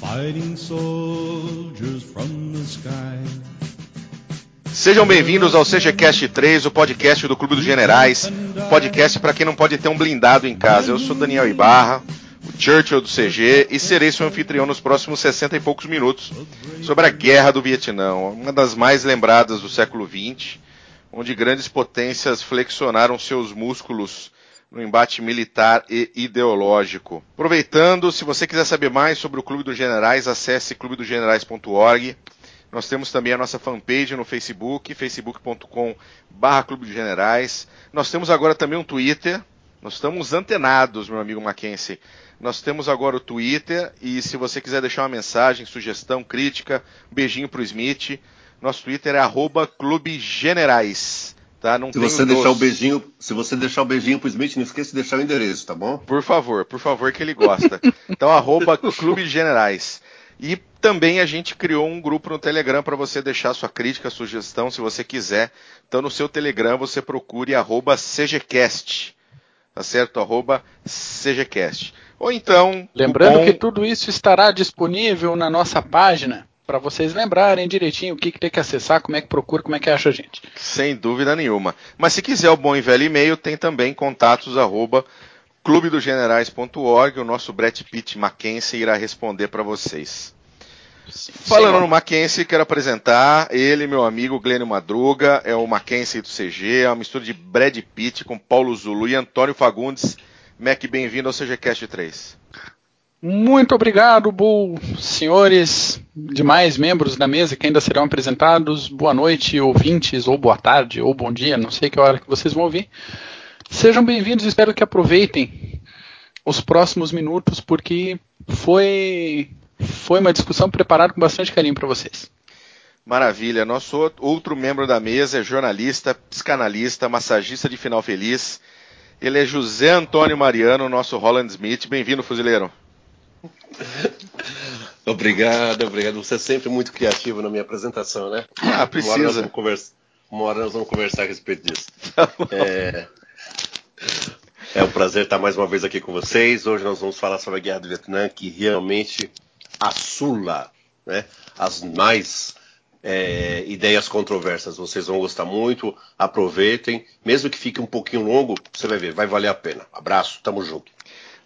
fighting soldiers from the sky. Sejam bem-vindos ao CGCast 3, o podcast do Clube dos Generais, podcast para quem não pode ter um blindado em casa. Eu sou Daniel Ibarra, o Churchill do CG, e serei seu anfitrião nos próximos 60 e poucos minutos sobre a Guerra do Vietnã, uma das mais lembradas do século XX, onde grandes potências flexionaram seus músculos no embate militar e ideológico. Aproveitando, se você quiser saber mais sobre o Clube dos Generais, acesse clubedogenerais.org. Nós temos também a nossa fanpage no Facebook, facebook.com Clube dos Generais. Nós temos agora também um Twitter. Nós estamos antenados, meu amigo Mackenzie. Nós temos agora o Twitter e se você quiser deixar uma mensagem, sugestão, crítica, um beijinho pro Smith, nosso Twitter é arroba Clube Generais. Tá? Não se você deixar o beijinho, se você deixar o beijinho pro Smith, não esqueça de deixar o endereço, tá bom? Por favor, por favor, que ele gosta. então, arroba Clube Generais. E também a gente criou um grupo no Telegram para você deixar sua crítica, sugestão, se você quiser. Então, no seu Telegram, você procure arroba CGCast. Tá certo? Arroba CGCast. Ou então. Lembrando bom... que tudo isso estará disponível na nossa página para vocês lembrarem direitinho o que, que, tem que acessar, como é que procura, como é que acha a gente. Sem dúvida nenhuma. Mas se quiser o bom e velho e-mail, tem também contatos arroba clubedogenerais.org. O nosso Brett Pitt Mackenzie irá responder para vocês. Sim, Falando senhor. no Mackenzie, quero apresentar ele, meu amigo Glênio Madruga, é o Mackenzie do CG, é uma mistura de Brad Pitt com Paulo Zulu e Antônio Fagundes. Mac, bem-vindo ao CGCast 3. Muito obrigado, Bull, senhores, demais membros da mesa que ainda serão apresentados. Boa noite, ouvintes, ou boa tarde, ou bom dia, não sei que hora que vocês vão ouvir. Sejam bem-vindos, espero que aproveitem os próximos minutos, porque foi, foi uma discussão preparada com bastante carinho para vocês. Maravilha. Nosso outro membro da mesa é jornalista, psicanalista, massagista de final feliz. Ele é José Antônio Mariano, nosso Holland Smith. Bem-vindo, fuzileiro. obrigado, obrigado. Você é sempre muito criativo na minha apresentação, né? Ah, precisa. Uma hora nós vamos conversar, hora nós vamos conversar a respeito disso. Tá é... é um prazer estar mais uma vez aqui com vocês. Hoje nós vamos falar sobre a Guerra do Vietnã, que realmente assula né, as mais é, ideias controversas. Vocês vão gostar muito, aproveitem. Mesmo que fique um pouquinho longo, você vai ver, vai valer a pena. Abraço, tamo junto.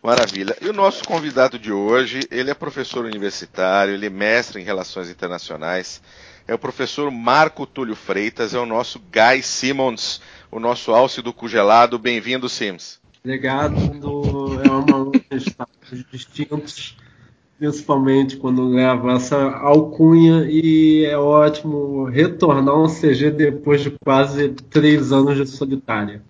Maravilha. E o nosso convidado de hoje, ele é professor universitário, ele é mestre em relações internacionais, é o professor Marco Túlio Freitas, é o nosso Guy Simmons, o nosso alce do congelado. Bem-vindo, Sims. Obrigado. É uma honra estar distintos, principalmente quando leva essa alcunha e é ótimo retornar um CG depois de quase três anos de solitária.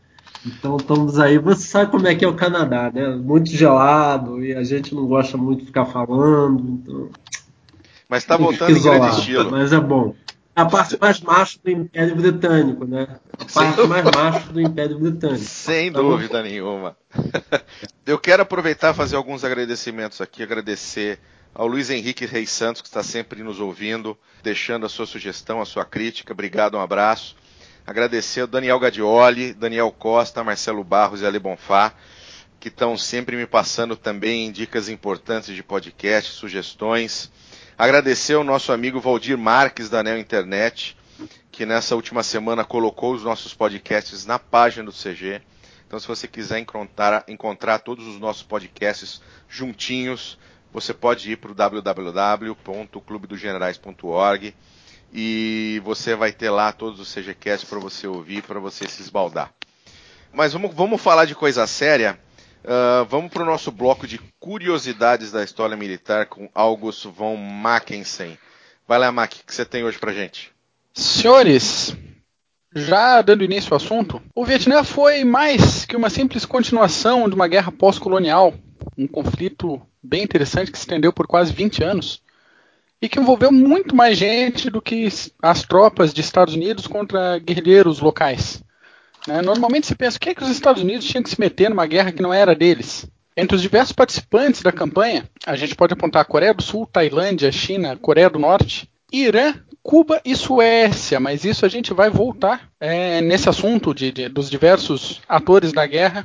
Então estamos aí, você sabe como é que é o Canadá, né? Muito gelado e a gente não gosta muito de ficar falando, então. Mas está voltando em grande estilo. Mas é bom. A parte mais macho do Império Britânico, né? A parte mais macho do Império Britânico. Sem tá dúvida nenhuma. Eu quero aproveitar e fazer alguns agradecimentos aqui, agradecer ao Luiz Henrique Reis Santos, que está sempre nos ouvindo, deixando a sua sugestão, a sua crítica. Obrigado, um abraço. Agradecer ao Daniel Gadioli, Daniel Costa, Marcelo Barros e Ale Bonfá, que estão sempre me passando também dicas importantes de podcast, sugestões. Agradecer ao nosso amigo Valdir Marques da Neo Internet, que nessa última semana colocou os nossos podcasts na página do CG. Então, se você quiser encontrar, encontrar todos os nossos podcasts juntinhos, você pode ir para o www.clubedogenerais.org e você vai ter lá todos os CGCast para você ouvir, para você se esbaldar. Mas vamos, vamos falar de coisa séria. Uh, vamos para o nosso bloco de curiosidades da história militar com August von Mackensen. Vai lá, Mac, o que você tem hoje para gente? Senhores, já dando início ao assunto, o Vietnã foi mais que uma simples continuação de uma guerra pós-colonial, um conflito bem interessante que se estendeu por quase 20 anos e que envolveu muito mais gente do que as tropas de Estados Unidos contra guerrilheiros locais. Né? Normalmente se pensa o que, é que os Estados Unidos tinham que se meter numa guerra que não era deles. Entre os diversos participantes da campanha, a gente pode apontar Coreia do Sul, Tailândia, China, Coreia do Norte, Irã, Cuba e Suécia, mas isso a gente vai voltar é, nesse assunto de, de, dos diversos atores da guerra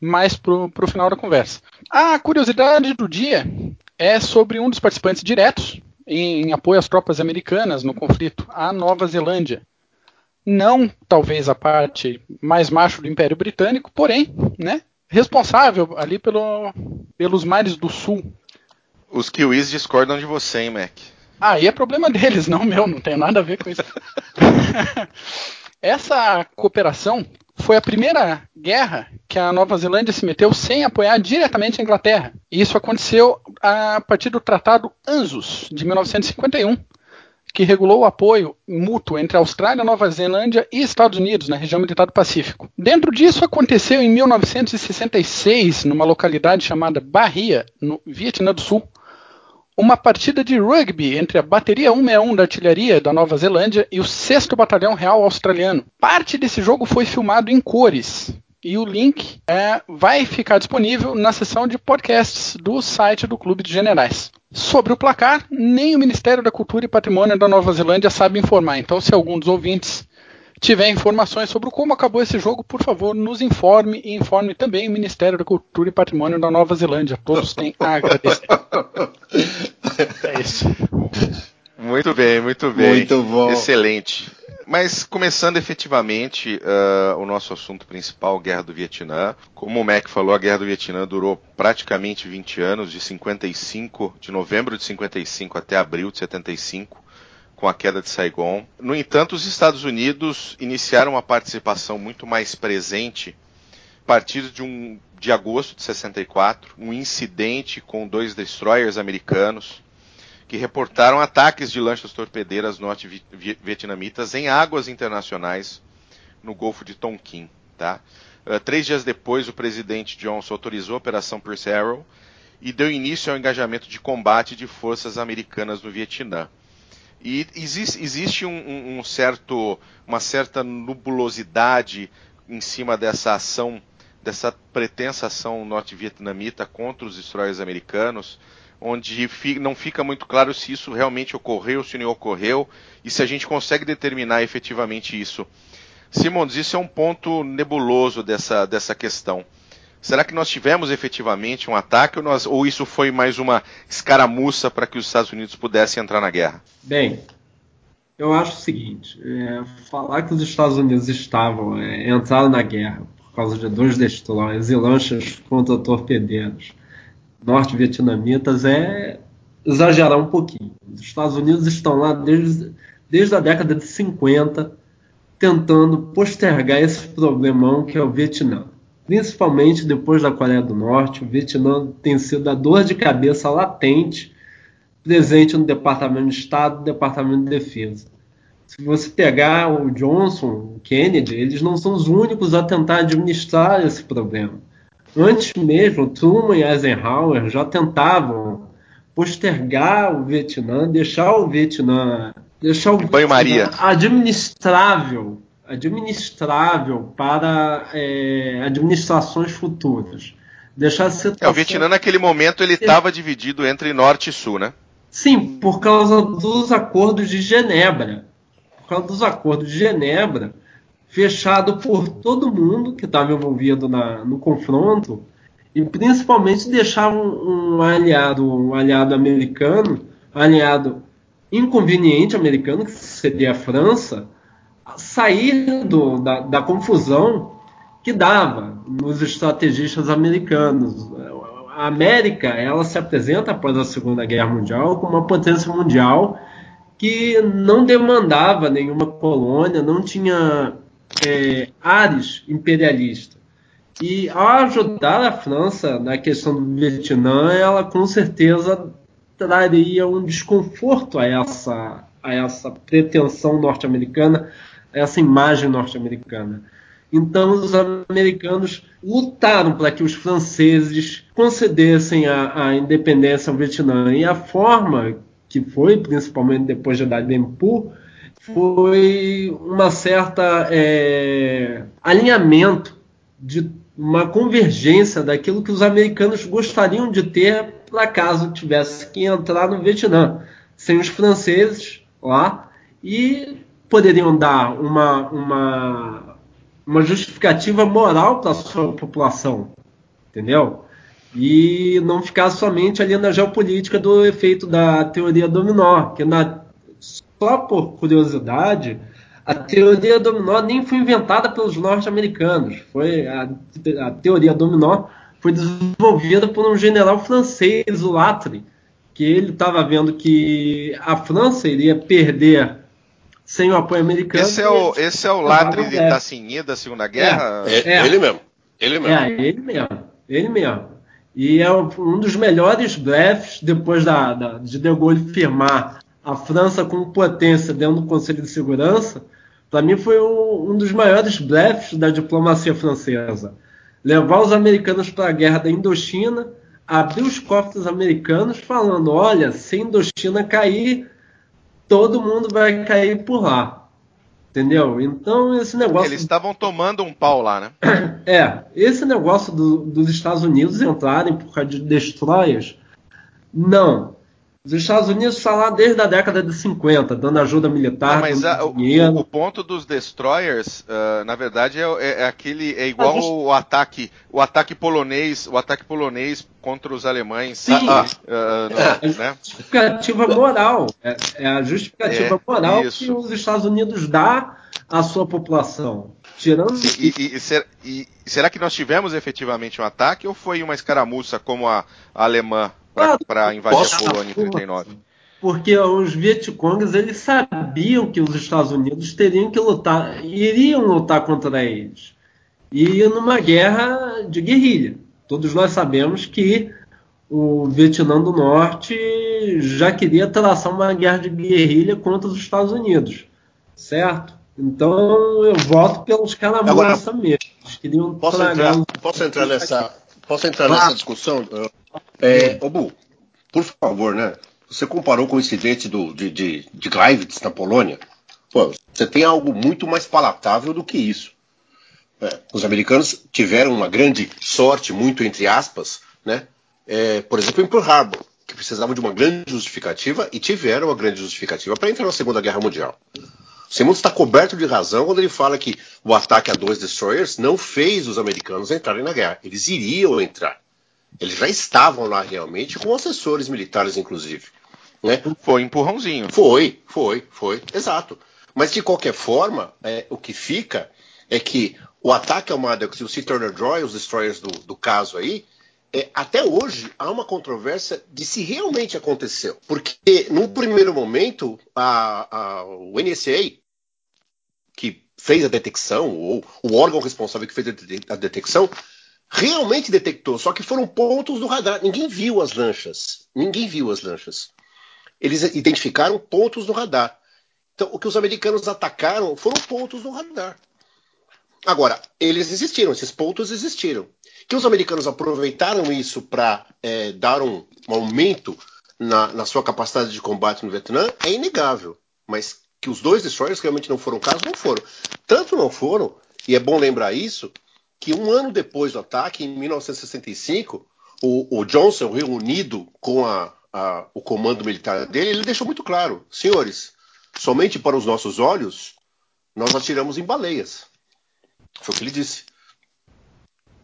mais para o final da conversa. A curiosidade do dia é sobre um dos participantes diretos em, em apoio às tropas americanas no conflito, a Nova Zelândia. Não, talvez, a parte mais macho do Império Britânico, porém, né, responsável ali pelo, pelos mares do sul. Os kiwis discordam de você, hein, Mac? Aí é problema deles, não meu, não tem nada a ver com isso. Essa cooperação foi a primeira guerra que a Nova Zelândia se meteu sem apoiar diretamente a Inglaterra. E isso aconteceu a partir do Tratado ANZUS, de 1951, que regulou o apoio mútuo entre Austrália, Nova Zelândia e Estados Unidos na região militar do Pacífico. Dentro disso, aconteceu em 1966, numa localidade chamada Bahia, no Vietnã do Sul, uma partida de rugby entre a Bateria 161 da Artilharia da Nova Zelândia e o 6 Batalhão Real Australiano. Parte desse jogo foi filmado em cores. E o link é, vai ficar disponível na seção de podcasts do site do Clube de Generais. Sobre o placar, nem o Ministério da Cultura e Patrimônio da Nova Zelândia sabe informar. Então, se algum dos ouvintes tiver informações sobre como acabou esse jogo, por favor, nos informe e informe também o Ministério da Cultura e Patrimônio da Nova Zelândia. Todos têm a agradecer. é isso. Muito bem, muito bem. Muito bom. Excelente. Mas começando efetivamente uh, o nosso assunto principal, Guerra do Vietnã. Como o Mac falou, a Guerra do Vietnã durou praticamente 20 anos, de 55, de novembro de 55 até abril de 75 com a queda de Saigon. No entanto, os Estados Unidos iniciaram uma participação muito mais presente a partir de, um, de agosto de 64, um incidente com dois destroyers americanos que reportaram ataques de lanchas torpedeiras norte-vietnamitas em águas internacionais no Golfo de Tonkin. Tá? Uh, três dias depois, o presidente Johnson autorizou a Operação Arrow e deu início ao engajamento de combate de forças americanas no Vietnã. E existe, existe um, um, certo, uma certa nubulosidade em cima dessa ação, dessa pretensa ação norte-vietnamita contra os destroyers americanos, onde não fica muito claro se isso realmente ocorreu, se não ocorreu, e se a gente consegue determinar efetivamente isso. Simons, isso é um ponto nebuloso dessa, dessa questão. Será que nós tivemos efetivamente um ataque ou, nós, ou isso foi mais uma escaramuça para que os Estados Unidos pudessem entrar na guerra? Bem, eu acho o seguinte: é, falar que os Estados Unidos estavam é, na guerra por causa de dois destroyers e lanchas contra torpedeiros norte-vietnamitas é exagerar um pouquinho. Os Estados Unidos estão lá desde, desde a década de 50 tentando postergar esse problemão que é o Vietnã principalmente depois da Coreia do Norte, o Vietnã tem sido a dor de cabeça latente presente no Departamento de Estado e Departamento de Defesa. Se você pegar o Johnson, o Kennedy, eles não são os únicos a tentar administrar esse problema. Antes mesmo, Truman e Eisenhower já tentavam postergar o Vietnã, deixar o Vietnã, deixar o Banho-maria administrável administrável para é, administrações futuras. Deixar a situação... É, o Vietnã naquele momento ele estava dividido entre norte e sul, né? Sim, por causa dos acordos de Genebra. Por causa dos acordos de Genebra, fechado por todo mundo que estava envolvido na, no confronto, e principalmente deixar um, um, aliado, um aliado americano, um aliado inconveniente americano, que seria a França, sair do, da, da confusão que dava nos estrategistas americanos. A América ela se apresenta após a Segunda Guerra Mundial como uma potência mundial que não demandava nenhuma colônia, não tinha é, ares imperialista. E ao ajudar a França na questão do Vietnã, ela com certeza traria um desconforto a essa, a essa pretensão norte-americana essa imagem norte-americana. Então, os americanos lutaram para que os franceses concedessem a, a, independência ao Vietnã. E a forma que foi, principalmente depois de Phu, foi uma certa é, alinhamento de uma convergência daquilo que os americanos gostariam de ter para caso tivesse que entrar no Vietnã, sem os franceses lá e poderiam dar uma, uma, uma justificativa moral para a sua população, entendeu? e não ficar somente ali na geopolítica do efeito da teoria dominó, que na, só por curiosidade, a teoria dominó nem foi inventada pelos norte-americanos, foi a, a, teoria dominó foi desenvolvida por um general francês, o Latre, que ele estava vendo que a França iria perder sem o apoio americano. Esse é o, esse é o Latre de Tassigny da Segunda Guerra? É, é, é, ele mesmo. Ele mesmo. É, ele mesmo. Ele mesmo. E é um dos melhores blefs depois da, da, de De Gaulle firmar a França como potência dentro do Conselho de Segurança. Para mim foi um, um, dos maiores blefs da diplomacia francesa. Levar os americanos para a guerra da Indochina, abrir os cofres americanos falando, olha, se a Indochina cair, todo mundo vai cair por lá. Entendeu? Então esse negócio. Eles estavam tomando um pau lá, né? É, esse negócio do, dos Estados Unidos entrarem por causa de destroyers, não. Os Estados Unidos estão lá desde a década de 50, dando ajuda militar. Não, mas a, o, o, ponto dos destroyers, uh, na verdade, é, é, é, aquele é igual gente... o ataque, o ataque polonês, o ataque polonês contra os alemães. Sim. Uh, uh, é, a né? justificativa moral. É, é a justificativa é, moral isso. que os Estados Unidos dá à sua população. Tirando. Sim, e, e, ser, e, será que nós tivemos efetivamente um ataque ou foi uma escaramuça como a, a alemã para invadir Posso? a Polônia em 39. Porque os Vietcongs eles sabiam que os Estados Unidos teriam que lutar, iriam lutar contra eles. E numa guerra de guerrilha. Todos nós sabemos que o Vietnã do Norte já queria traçar uma guerra de guerrilha contra os Estados Unidos. Certo? Então eu voto pelos caras mesmo. Eles queriam posso entrar, posso entrar nessa, posso entrar nessa discussão? É, ô Bu, por favor, né? Você comparou com o incidente do, de, de, de Gleiwitz na Polônia. Pô, você tem algo muito mais palatável do que isso. É, os americanos tiveram uma grande sorte, muito entre aspas, né? É, por exemplo, em Pearl Harbor, que precisavam de uma grande justificativa e tiveram uma grande justificativa para entrar na Segunda Guerra Mundial. Simmons está coberto de razão quando ele fala que o ataque a dois destroyers não fez os americanos entrarem na guerra. Eles iriam entrar. Eles já estavam lá realmente, com assessores militares, inclusive. Né? Foi um empurrãozinho. Foi, foi, foi, exato. Mas de qualquer forma, é, o que fica é que o ataque ao Maddox e o Sea Turner Joy, os destroyers do, do caso aí, é, até hoje há uma controvérsia de se realmente aconteceu. Porque, num primeiro momento, a, a, o NSA, que fez a detecção, ou o órgão responsável que fez a detecção, realmente detectou, só que foram pontos do radar. Ninguém viu as lanchas. Ninguém viu as lanchas. Eles identificaram pontos no radar. Então, o que os americanos atacaram foram pontos no radar. Agora, eles existiram, esses pontos existiram. Que os americanos aproveitaram isso para é, dar um, um aumento na, na, sua capacidade de combate no Vietnã é inegável. Mas que os dois destroyers realmente não foram casos, não foram. Tanto não foram, e é bom lembrar isso, que um ano depois do ataque, em 1965, o, o Johnson, reunido com a, a, o comando militar dele, ele deixou muito claro: senhores, somente para os nossos olhos, nós atiramos em baleias. Foi o que ele disse.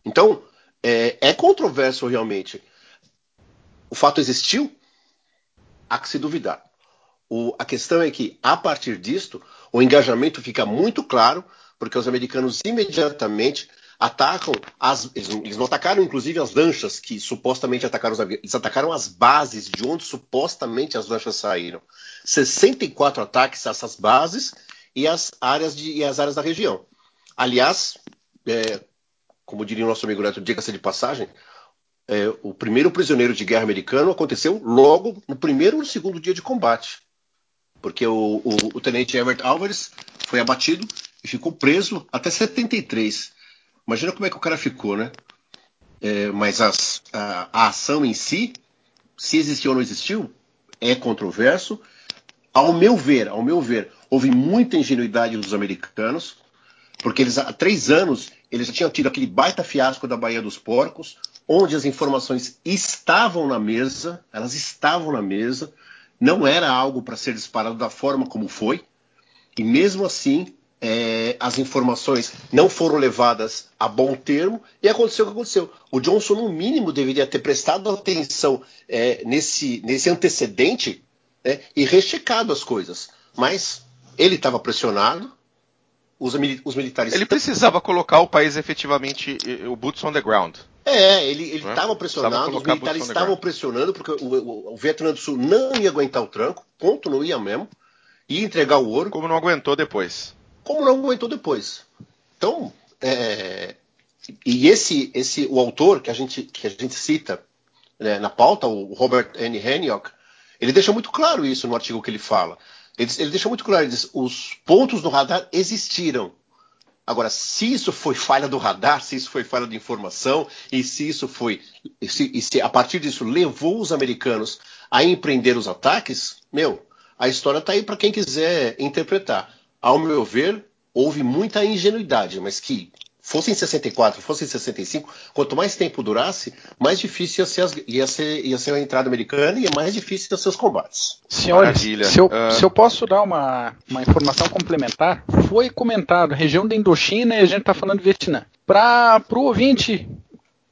Então, é, é controverso realmente. O fato existiu? Há que se duvidar. O, a questão é que, a partir disto, o engajamento fica muito claro, porque os americanos imediatamente atacam as. Eles não atacaram, inclusive, as lanchas que supostamente atacaram os aviões. Eles atacaram as bases de onde supostamente as lanchas saíram. 64 ataques a essas bases e as áreas, de, e as áreas da região. Aliás, é, como diria o nosso amigo Neto, diga-se de passagem, é, o primeiro prisioneiro de guerra americano aconteceu logo no primeiro ou no segundo dia de combate. Porque o, o, o tenente Everett Alvarez foi abatido e ficou preso até 73. Imagina como é que o cara ficou, né? É, mas as, a, a, ação em si, se existiu ou não existiu, é controverso. Ao meu ver, ao meu ver, houve muita ingenuidade dos americanos, porque eles há três anos eles já tinham tido aquele baita fiasco da Baía dos Porcos, onde as informações estavam na mesa, elas estavam na mesa, não era algo para ser disparado da forma como foi, e mesmo assim é, as informações não foram levadas a bom termo e aconteceu o que aconteceu. O Johnson, no mínimo, deveria ter prestado atenção é, nesse, nesse antecedente né, e rechecado as coisas. Mas ele estava pressionado, os, os, militares. Ele precisava colocar o país efetivamente, o boots on the ground. É, ele estava é? pressionado, os militares estavam pressionando, porque o, o, o, Vietnã do Sul não ia aguentar o tranco, ponto, não ia mesmo, ia entregar o ouro. Como não aguentou depois. Como não aguentou depois. Então, é, e esse, esse, o autor que a gente, que a gente cita né, na pauta, o Robert N. Henniok, ele deixa muito claro isso no artigo que ele fala. Ele, ele muito claro, ele diz, os pontos no radar existiram, Agora, se isso foi falha do radar, se isso foi falha de informação, e se isso foi. E se, e se a partir disso levou os americanos a empreender os ataques, meu, a história está aí para quem quiser interpretar. Ao meu ver, houve muita ingenuidade, mas que fosse em 64, fosse em 65, quanto mais tempo durasse, mais difícil ia ser, as, ia ser, ia ser a entrada americana e mais difícil ia ser os combates. Senhores, se eu, uh... se eu posso dar uma, uma informação complementar, foi comentado região da Indochina e a gente está falando Vietnã. Para o ouvinte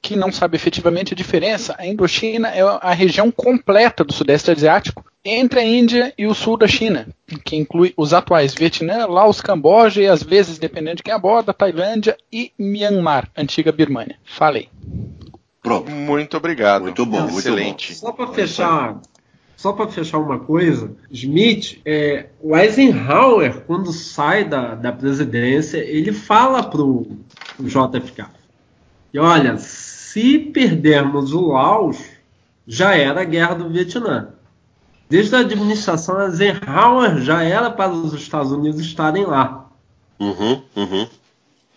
que não sabe efetivamente a diferença, a Indochina é a região completa do Sudeste Asiático entre a Índia e o sul da China, que inclui os atuais Vietnã, Laos, Camboja e às vezes, dependendo de quem aborda, Tailândia e Myanmar, antiga Birmania. Falei. Pronto. Muito obrigado. Muito bom, excelente. Muito bom. Só para fechar, só para fechar uma coisa, Smith, é, o Eisenhower, quando sai da, da presidência, ele fala pro, pro JFK. E olha, se perdermos o Laos, já era a guerra do Vietnã. Desde a administração Eisenhower já era para os Estados Unidos estarem lá. Uhum, uhum.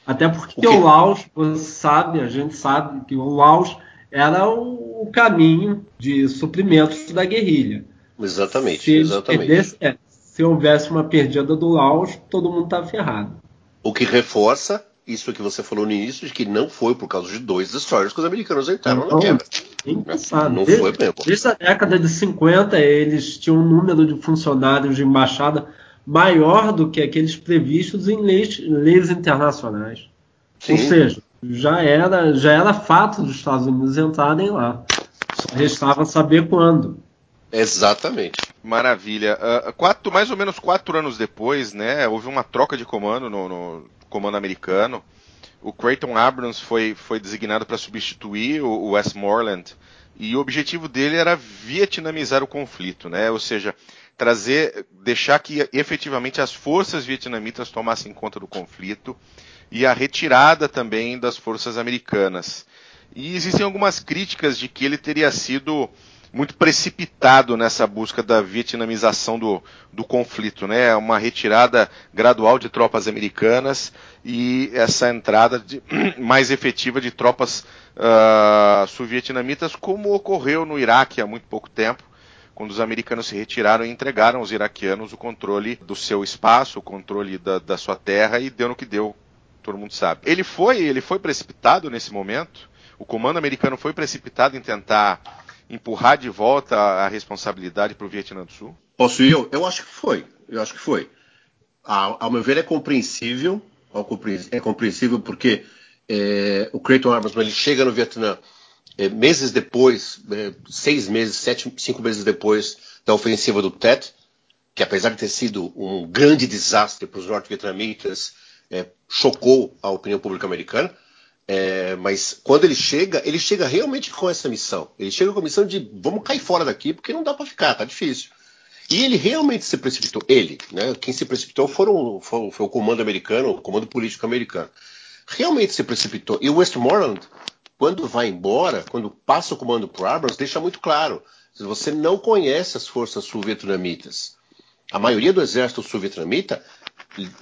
Até porque o, o, Laos, você sabe, a gente sabe que o Laos era o, caminho de suprimentos da guerrilha. Exatamente, se exatamente. Perdesse, é, se houvesse uma perdida do Laos, todo mundo está ferrado. O que reforça isso que você falou no início, de que não foi por causa de dois destroyers que os americanos entraram não, na guerra. É engraçado. Não desde, foi mesmo. Desde a década de 50, eles tinham um número de funcionários de embaixada maior do que aqueles previstos em leis, leis internacionais. Sim. Ou seja, já era, já era fato dos Estados Unidos entrarem lá. Só restava saber quando. Exatamente. Maravilha. Uh, quatro, mais ou menos quatro anos depois, né, houve uma troca de comando no, no comando americano. O Creighton Abrams foi, foi designado para substituir o, o Westmoreland e o objetivo dele era vietnamizar o conflito, né? Ou seja, trazer, deixar que efetivamente as forças vietnamitas tomassem conta do conflito e a retirada também das forças americanas. E existem algumas críticas de que ele teria sido muito precipitado nessa busca da vietnamização do, do conflito, né? Uma retirada gradual de tropas americanas e essa entrada de, mais efetiva de tropas uh, sul-vietnamitas, como ocorreu no Iraque há muito pouco tempo, quando os americanos se retiraram e entregaram aos iraquianos o controle do seu espaço, o controle da, da sua terra e deu no que deu, todo mundo sabe. Ele foi, ele foi precipitado nesse momento. O comando americano foi precipitado em tentar empurrar de volta a responsabilidade para o Vietnã do Sul? Posso ir? Eu, acho que foi. Eu acho que foi. Ao meu ver, é compreensível. É compreensível porque é, o Creighton Abrams ele chega no Vietnã é, meses depois, é, seis meses, sete, cinco meses depois da ofensiva do Tet, que apesar de ter sido um grande desastre para os norte-vietnamitas, é, chocou a opinião pública americana. É, mas quando ele chega, ele chega realmente com essa missão. Ele chega com a missão de vamos cair fora daqui porque não dá para ficar, tá difícil. E ele realmente se precipitou. Ele, né? Quem se precipitou foram, foi, foi o comando americano, o comando político americano. Realmente se precipitou. E o Westmoreland, quando vai embora, quando passa o comando para Abrams, deixa muito claro: você não conhece as forças sul-vietnamitas. A maioria do exército sul-vietnamita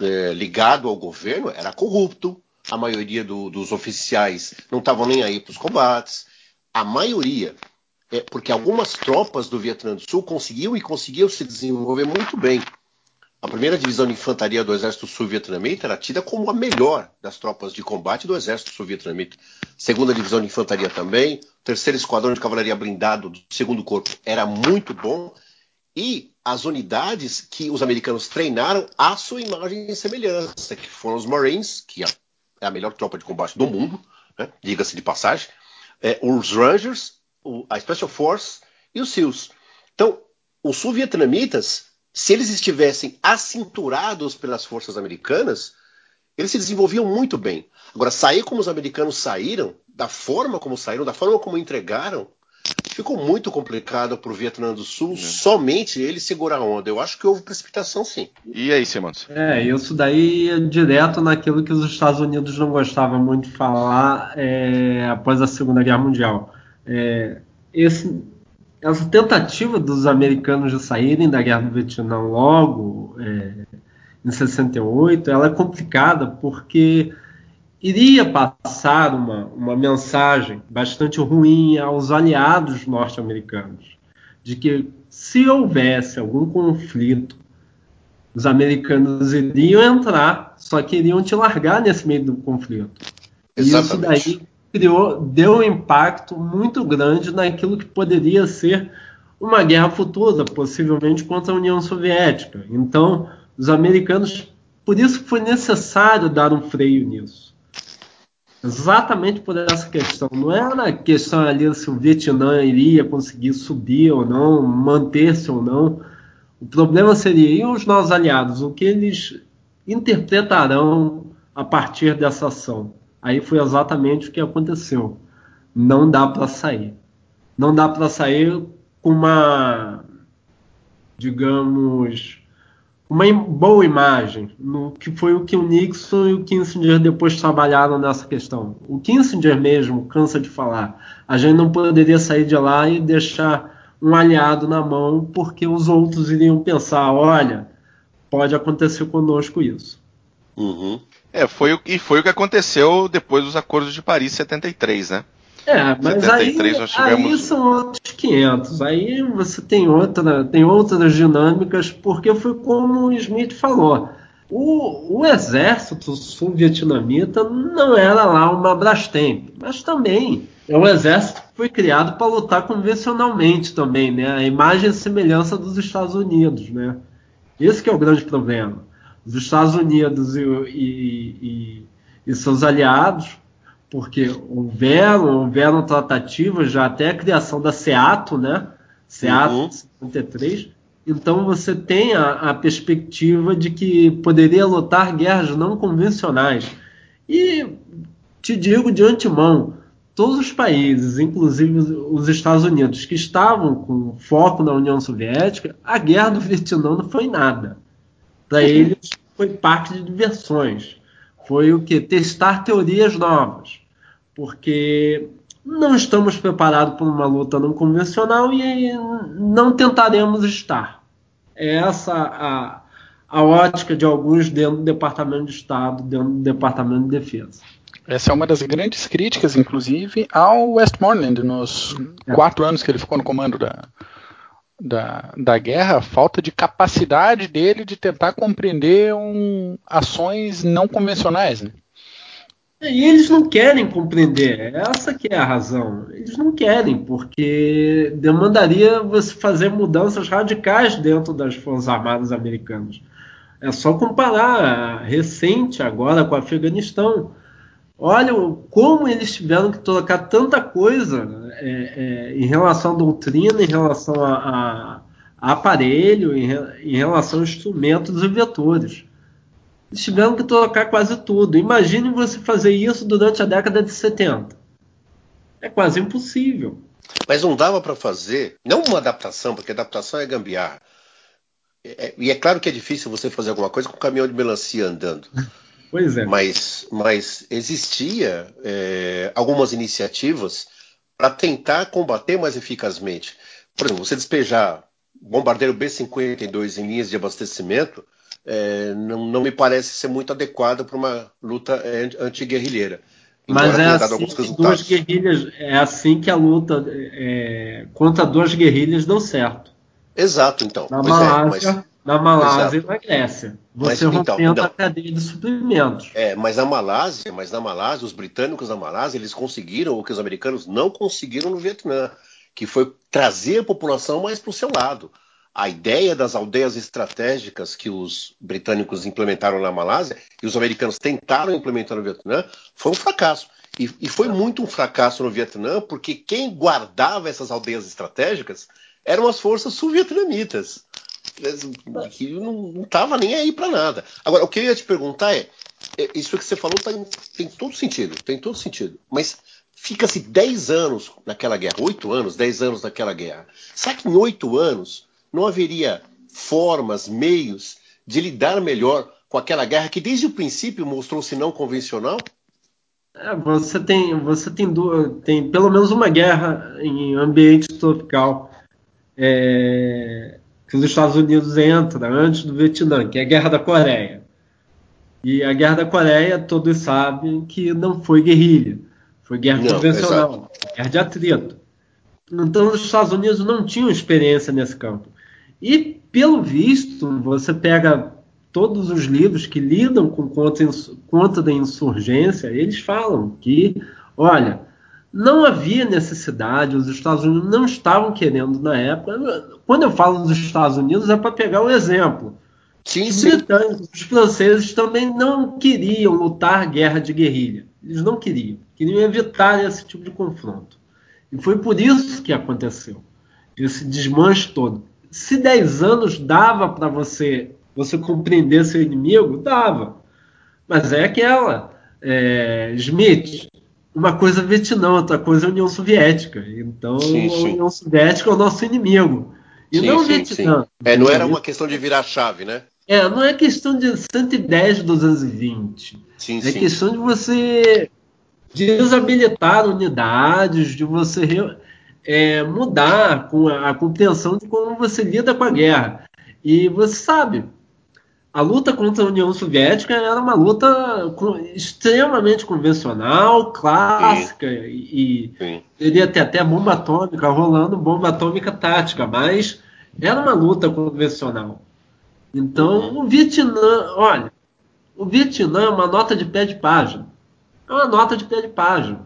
é, ligado ao governo era corrupto, a maioria do, dos oficiais não estavam nem aí para os combates. A maioria, é, porque algumas tropas do Vietnã do Sul conseguiam e conseguiam se desenvolver muito bem. A primeira divisão de infantaria do exército sul-vietnamita era tida como a melhor das tropas de combate do exército sul-vietnamita. Segunda divisão de infantaria também. Terceiro esquadrão de cavalaria blindado do segundo corpo era muito bom. e as unidades que os americanos treinaram à sua imagem e semelhança, que foram os Marines, que é a melhor tropa de combate do mundo, né? diga-se de passagem, é, os Rangers, o, a Special Force e os SEALs. Então, os sul-vietnamitas, se eles estivessem acinturados pelas forças americanas, eles se desenvolviam muito bem. Agora, sair como os americanos saíram, da forma como saíram, da forma como entregaram, ficou muito complicado para o Vietnã do Sul é. somente ele segurar a onda. Eu acho que houve precipitação, sim. E aí, Simons? É, isso daí é direto naquilo que os Estados Unidos não gostavam muito de falar é, após a Segunda Guerra Mundial. É, esse, essa tentativa dos americanos de saírem da Guerra do Vietnã logo é, em 68, ela é complicada porque iria passar uma, uma mensagem bastante ruim aos aliados norte-americanos de que se houvesse algum conflito, os americanos iriam entrar, só que iriam te largar nesse meio do conflito. Exatamente. isso daí criou, deu um impacto muito grande naquilo que poderia ser uma guerra futura, possivelmente contra a União Soviética. Então, os americanos, por isso foi necessário dar um freio nisso. Exatamente por essa questão. Não era a questão ali se o Vietnã iria conseguir subir ou não, manter-se ou não. O problema seria e os nossos aliados, o que eles interpretarão a partir dessa ação. Aí foi exatamente o que aconteceu. Não dá para sair. Não dá para sair com uma, digamos, uma boa imagem, no que foi o que o Nixon e o Kissinger depois trabalharam nessa questão. O Kissinger mesmo cansa de falar. A gente não poderia sair de lá e deixar um aliado na mão, porque os outros iriam pensar: olha, pode acontecer conosco isso. Uhum. É, foi, e foi o que aconteceu depois dos acordos de Paris 73, né? É, mas 73 aí, nós tivemos... aí são outros 500. Aí você tem, outra, tem outras dinâmicas, porque foi como o Smith falou. O, o exército sul-vietnamita não era lá uma Brastemp, mas também é um exército que foi criado para lutar convencionalmente também, né? A imagem e semelhança dos Estados Unidos, né? Esse que é o grande problema. Os Estados Unidos e, e, e, e seus aliados porque houveram, houveram tratativas já até a criação da SEATO, né? SEATO uhum. 53. Então você tem a, a, perspectiva de que poderia lutar guerras não convencionais. E te digo de antemão, todos os países, inclusive os Estados Unidos, que estavam com foco na União Soviética, a guerra do Vietnã não foi nada. Para uhum. eles foi parte de diversões. Foi o que? Testar teorias novas porque não estamos preparados para uma luta não convencional e não tentaremos estar. É essa a, a ótica de alguns dentro do Departamento de Estado, dentro do Departamento de Defesa. Essa é uma das grandes críticas, inclusive, ao Westmoreland nos é. quatro anos que ele ficou no comando da, da, da guerra, a falta de capacidade dele de tentar compreender um, ações não convencionais. Né? E eles não querem compreender, essa que é a razão. Eles não querem, porque demandaria você fazer mudanças radicais dentro das Forças Armadas Americanas. É só comparar recente agora com o Afeganistão. Olha como eles tiveram que trocar tanta coisa é, é, em relação à doutrina, em relação a, a, a aparelho, em, em relação a instrumentos e vetores tiveram que trocar quase tudo. Imagine você fazer isso durante a década de 70. É quase impossível. Mas não dava para fazer, não uma adaptação, porque adaptação é gambiarra. É, e é claro que é difícil você fazer alguma coisa com um caminhão de melancia andando. Pois é. Mas, mas existia é, algumas iniciativas para tentar combater mais eficazmente. Por exemplo, você despejar bombardeiro B-52 em linhas de abastecimento é, não, não, me parece ser muito adequado para uma luta é, anti-guerrilheira. Mas é assim, duas guerrilhas, é assim que a luta é, contra duas guerrilhas deu certo. Exato, então. Na é, Malásia, mas... na Malásia e na Grécia. Você mas, rompendo então, a cadeia de suprimentos. É, mas na Malásia, mas na Malásia, os britânicos na Malásia, eles conseguiram o que os americanos não conseguiram no Vietnã, que foi trazer a população mais para o seu lado. A ideia das aldeias estratégicas que os britânicos implementaram na Malásia e os americanos tentaram implementar no Vietnã foi um fracasso. E, e foi muito um fracasso no Vietnã, porque quem guardava essas aldeias estratégicas eram as forças sul-vietnamitas, que não estava nem aí para nada. Agora, o que eu ia te perguntar é, é isso que você falou tá em, tem todo sentido, tem todo sentido, mas fica-se 10 anos naquela guerra, 8 anos, 10 anos naquela guerra. Será que em 8 anos não haveria formas, meios de lidar melhor com aquela guerra que desde o princípio mostrou-se não convencional? É, você tem, você tem, duas, tem pelo menos uma guerra em ambiente tropical é, que os Estados Unidos entram antes do Vietnã, que é a Guerra da Coreia. E a Guerra da Coreia, todos sabem que não foi guerrilha, foi guerra não, convencional, exato. guerra de atrito. Então os Estados Unidos não tinham experiência nesse campo. E, pelo visto, você pega todos os livros que lidam com conta, conta da insurgência, eles falam que, olha, não havia necessidade, os Estados Unidos não estavam querendo na época. Quando eu falo dos Estados Unidos, é para pegar um exemplo. Sim, os britânicos, os franceses também não queriam lutar guerra de guerrilha. Eles não queriam. Queriam evitar esse tipo de confronto. E foi por isso que aconteceu. Esse desmanche todo. Se 10 anos dava para você você compreender seu inimigo, dava. Mas é aquela. É, Smith, uma coisa é Vietnã, outra coisa é a União Soviética. Então, sim, sim. a União Soviética é o nosso inimigo. E sim, não o Vietnã. É, não era uma questão de virar chave, né? É, não é questão de 110, 220. Sim, é questão de você desabilitar unidades, de você é, mudar com a, a compreensão de como você lida com a guerra. E você sabe, a luta contra a União Soviética era uma luta extremamente convencional, clássica, Sim. e teria ter até bomba atômica rolando, bomba atômica tática, mas era uma luta convencional. Então, uhum. o Vietnã, olha, o Vietnã é uma nota de pé de página. É uma nota de pé de página.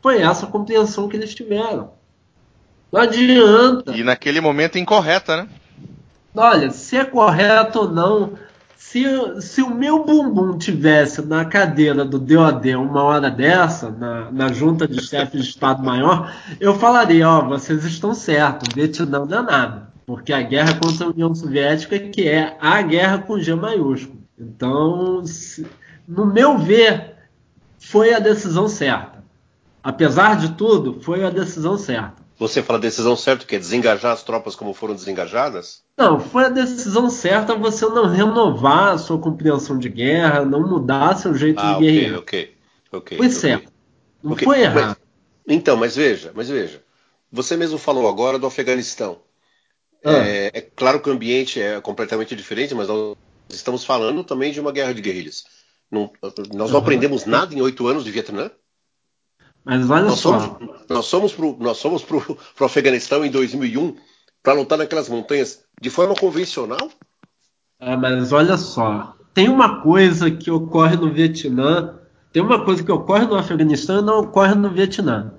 Foi essa a compreensão que eles tiveram. Não adianta. E naquele momento incorreta, né? Olha, se é correto ou não, se, se o meu bumbum tivesse na cadeira do DOD uma hora dessa, na, na junta de chefes de Estado-Maior, eu falaria, ó, vocês estão certos, o Vietnã não é nada. Porque a guerra contra a União Soviética que é a guerra com G maiúsculo. Então, se, no meu ver, foi a decisão certa. Apesar de tudo, foi a decisão certa. Você fala decisão certa, que é desengajar as tropas como foram desengajadas? Não, foi a decisão certa você não renovar a sua compreensão de guerra, não mudar seu jeito ah, de guerrear. Ok, ok, Foi certo. Não okay. foi errado. Mas, então, mas veja, mas veja. Você mesmo falou agora do Afeganistão. Ah. É, é, claro que o ambiente é completamente diferente, mas nós estamos falando também de uma guerra de guerrilhas. Não, nós não aprendemos nada em oito anos de Vietnã? Mas olha nós só. Somos, nós somos pro, nós somos pro, pro Afeganistão em 2001 para lutar naquelas montanhas de forma convencional? Ah, mas olha só. Tem uma coisa que ocorre no Vietnã, tem uma coisa que ocorre no Afeganistão e não ocorre no Vietnã.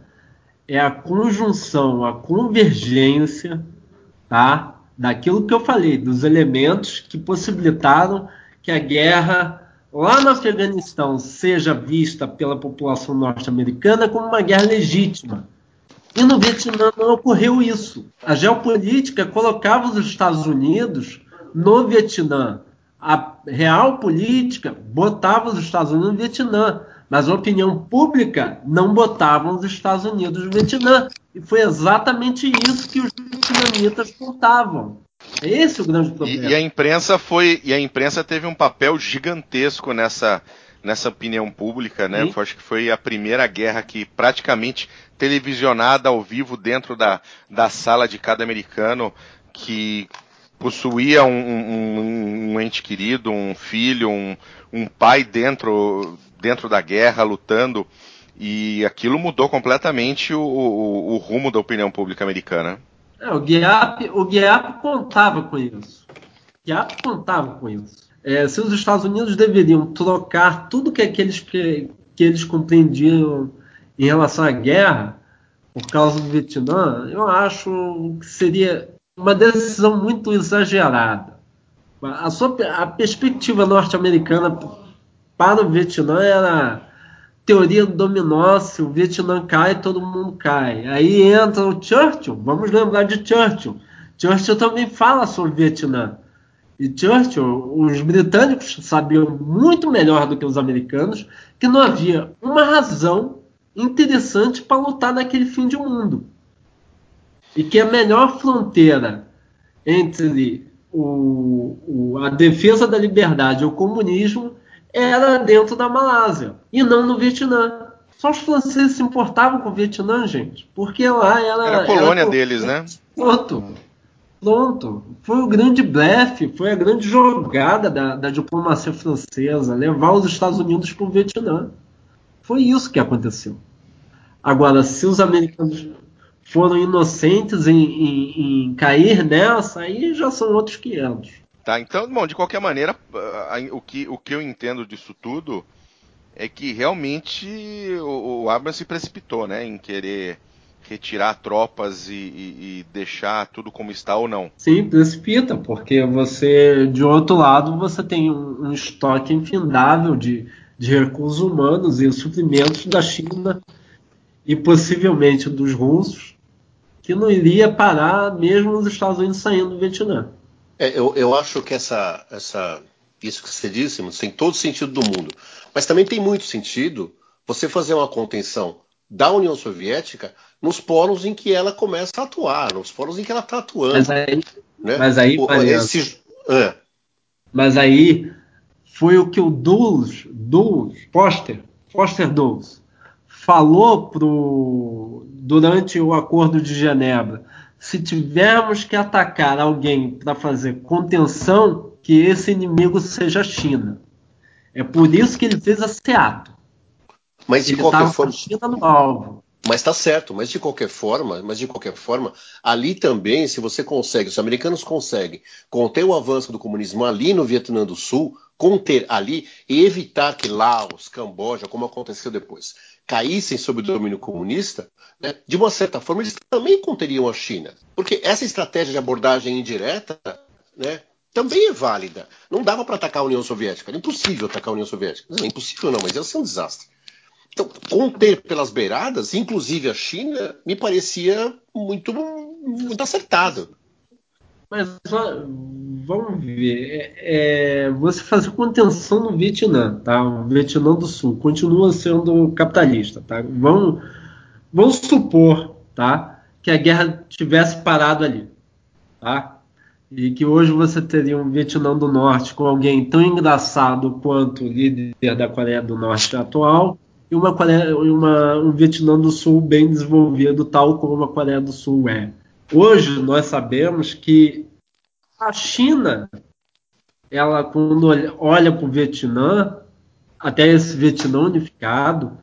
É a conjunção, a convergência, tá? Daquilo que eu falei, dos elementos que possibilitaram que a guerra lá no Afeganistão seja vista pela população norte-americana como uma guerra legítima. E no Vietnã não ocorreu isso. A geopolítica colocava os Estados Unidos no Vietnã. A real política botava os Estados Unidos no Vietnã. Mas a opinião pública não botava os Estados Unidos no Vietnã. E foi exatamente isso que os vietnamitas contavam. É esse o grande problema. E, e, a imprensa foi, e a imprensa teve um papel gigantesco nessa nessa opinião pública, né? Sim. Acho que foi a primeira guerra que praticamente televisionada ao vivo dentro da, da sala de cada americano que possuía um, um, um ente querido, um filho, um, um pai dentro, dentro da guerra, lutando. E aquilo mudou completamente o, o, o rumo da opinião pública americana. É, o Guiap, o Guiap contava com isso. O Guiap contava com isso. É, se os Estados Unidos deveriam trocar tudo que, aqueles, que, que eles compreendiam em relação à guerra, por causa do Vietnã, eu acho que seria uma decisão muito exagerada. A, sua, a perspectiva norte-americana para o Vietnã era teoria do dominó, se o Vietnã cai, todo mundo cai. Aí entra o Churchill, vamos lembrar de Churchill. Churchill também fala sobre o Vietnã. E Churchill, os britânicos sabiam muito melhor do que os americanos que não havia uma razão interessante para lutar naquele fim de mundo. E que a melhor fronteira entre o, o, a defesa da liberdade e o comunismo era dentro da Malásia e não no Vietnã. Só os franceses se importavam com o Vietnã, gente, porque lá era. Era a colônia era, deles, né? Pronto. Pronto. Foi o grande blefe, foi a grande jogada da, da diplomacia francesa, levar os Estados Unidos para o Vietnã. Foi isso que aconteceu. Agora, se os americanos foram inocentes em, em, em cair nessa, aí já são outros 500. Tá, então, bom, de qualquer maneira, o que, o que eu entendo disso tudo é que realmente o, o Abrams se precipitou, né, em querer retirar tropas e, e, e, deixar tudo como está ou não. Sim, precipita, porque você, de outro lado, você tem um, um estoque infindável de, de recursos humanos e suprimentos da China e possivelmente dos russos, que não iria parar mesmo os Estados Unidos saindo do Vietnã. É, eu, eu acho que essa, essa, isso que você disse tem todo sentido do mundo. Mas também tem muito sentido você fazer uma contenção da União Soviética nos polos em que ela começa a atuar, nos polos em que ela está atuando. Mas aí, né? mas aí, o, esse, mas aí foi o que o Dulles, Dulles Foster, Foster Dulles, falou pro, durante o Acordo de Genebra se tivermos que atacar alguém para fazer contenção, que esse inimigo seja a China. É por isso que ele fez esse ato. Mas de ele qualquer forma, China no alvo. Mas está certo, mas de qualquer forma, mas de qualquer forma, ali também, se você consegue, os americanos conseguem conter o avanço do comunismo ali no Vietnã do Sul, conter ali e evitar que Laos, Camboja, como aconteceu depois, caíssem sob o domínio comunista, né, de uma certa forma eles também conteriam a China. Porque essa estratégia de abordagem indireta né, também é válida. Não dava para atacar a União Soviética. Era impossível atacar a União Soviética. Não, impossível não, mas ia ser um desastre. Então, conter pelas beiradas, inclusive a China, me parecia muito, muito acertado. Mas vamos ver. É, é, você fazer contenção no Vietnã, tá? O Vietnã do Sul continua sendo capitalista, tá? Vamos, vamos supor, tá? Que a guerra tivesse parado ali, tá? E que hoje você teria um Vietnã do Norte com alguém tão engraçado quanto o líder da Coreia do Norte atual e uma, Coreia, uma um Vietnã do Sul bem desenvolvido, tal como a Coreia do Sul é. Hoje nós sabemos que a China, ela quando olha para o Vietnã, até esse Vietnã unificado,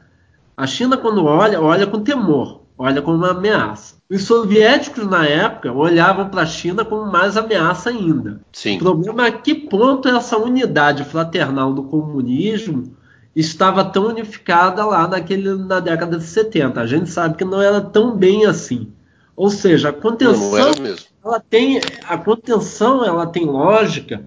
a China quando olha, olha com temor, olha como uma ameaça. Os soviéticos na época olhavam para a China como mais ameaça ainda. Sim. O problema é que ponto essa unidade fraternal do comunismo estava tão unificada lá naquele, na década de 70. A gente sabe que não era tão bem assim. Ou seja, a contenção, não, ela tem a contenção, ela tem lógica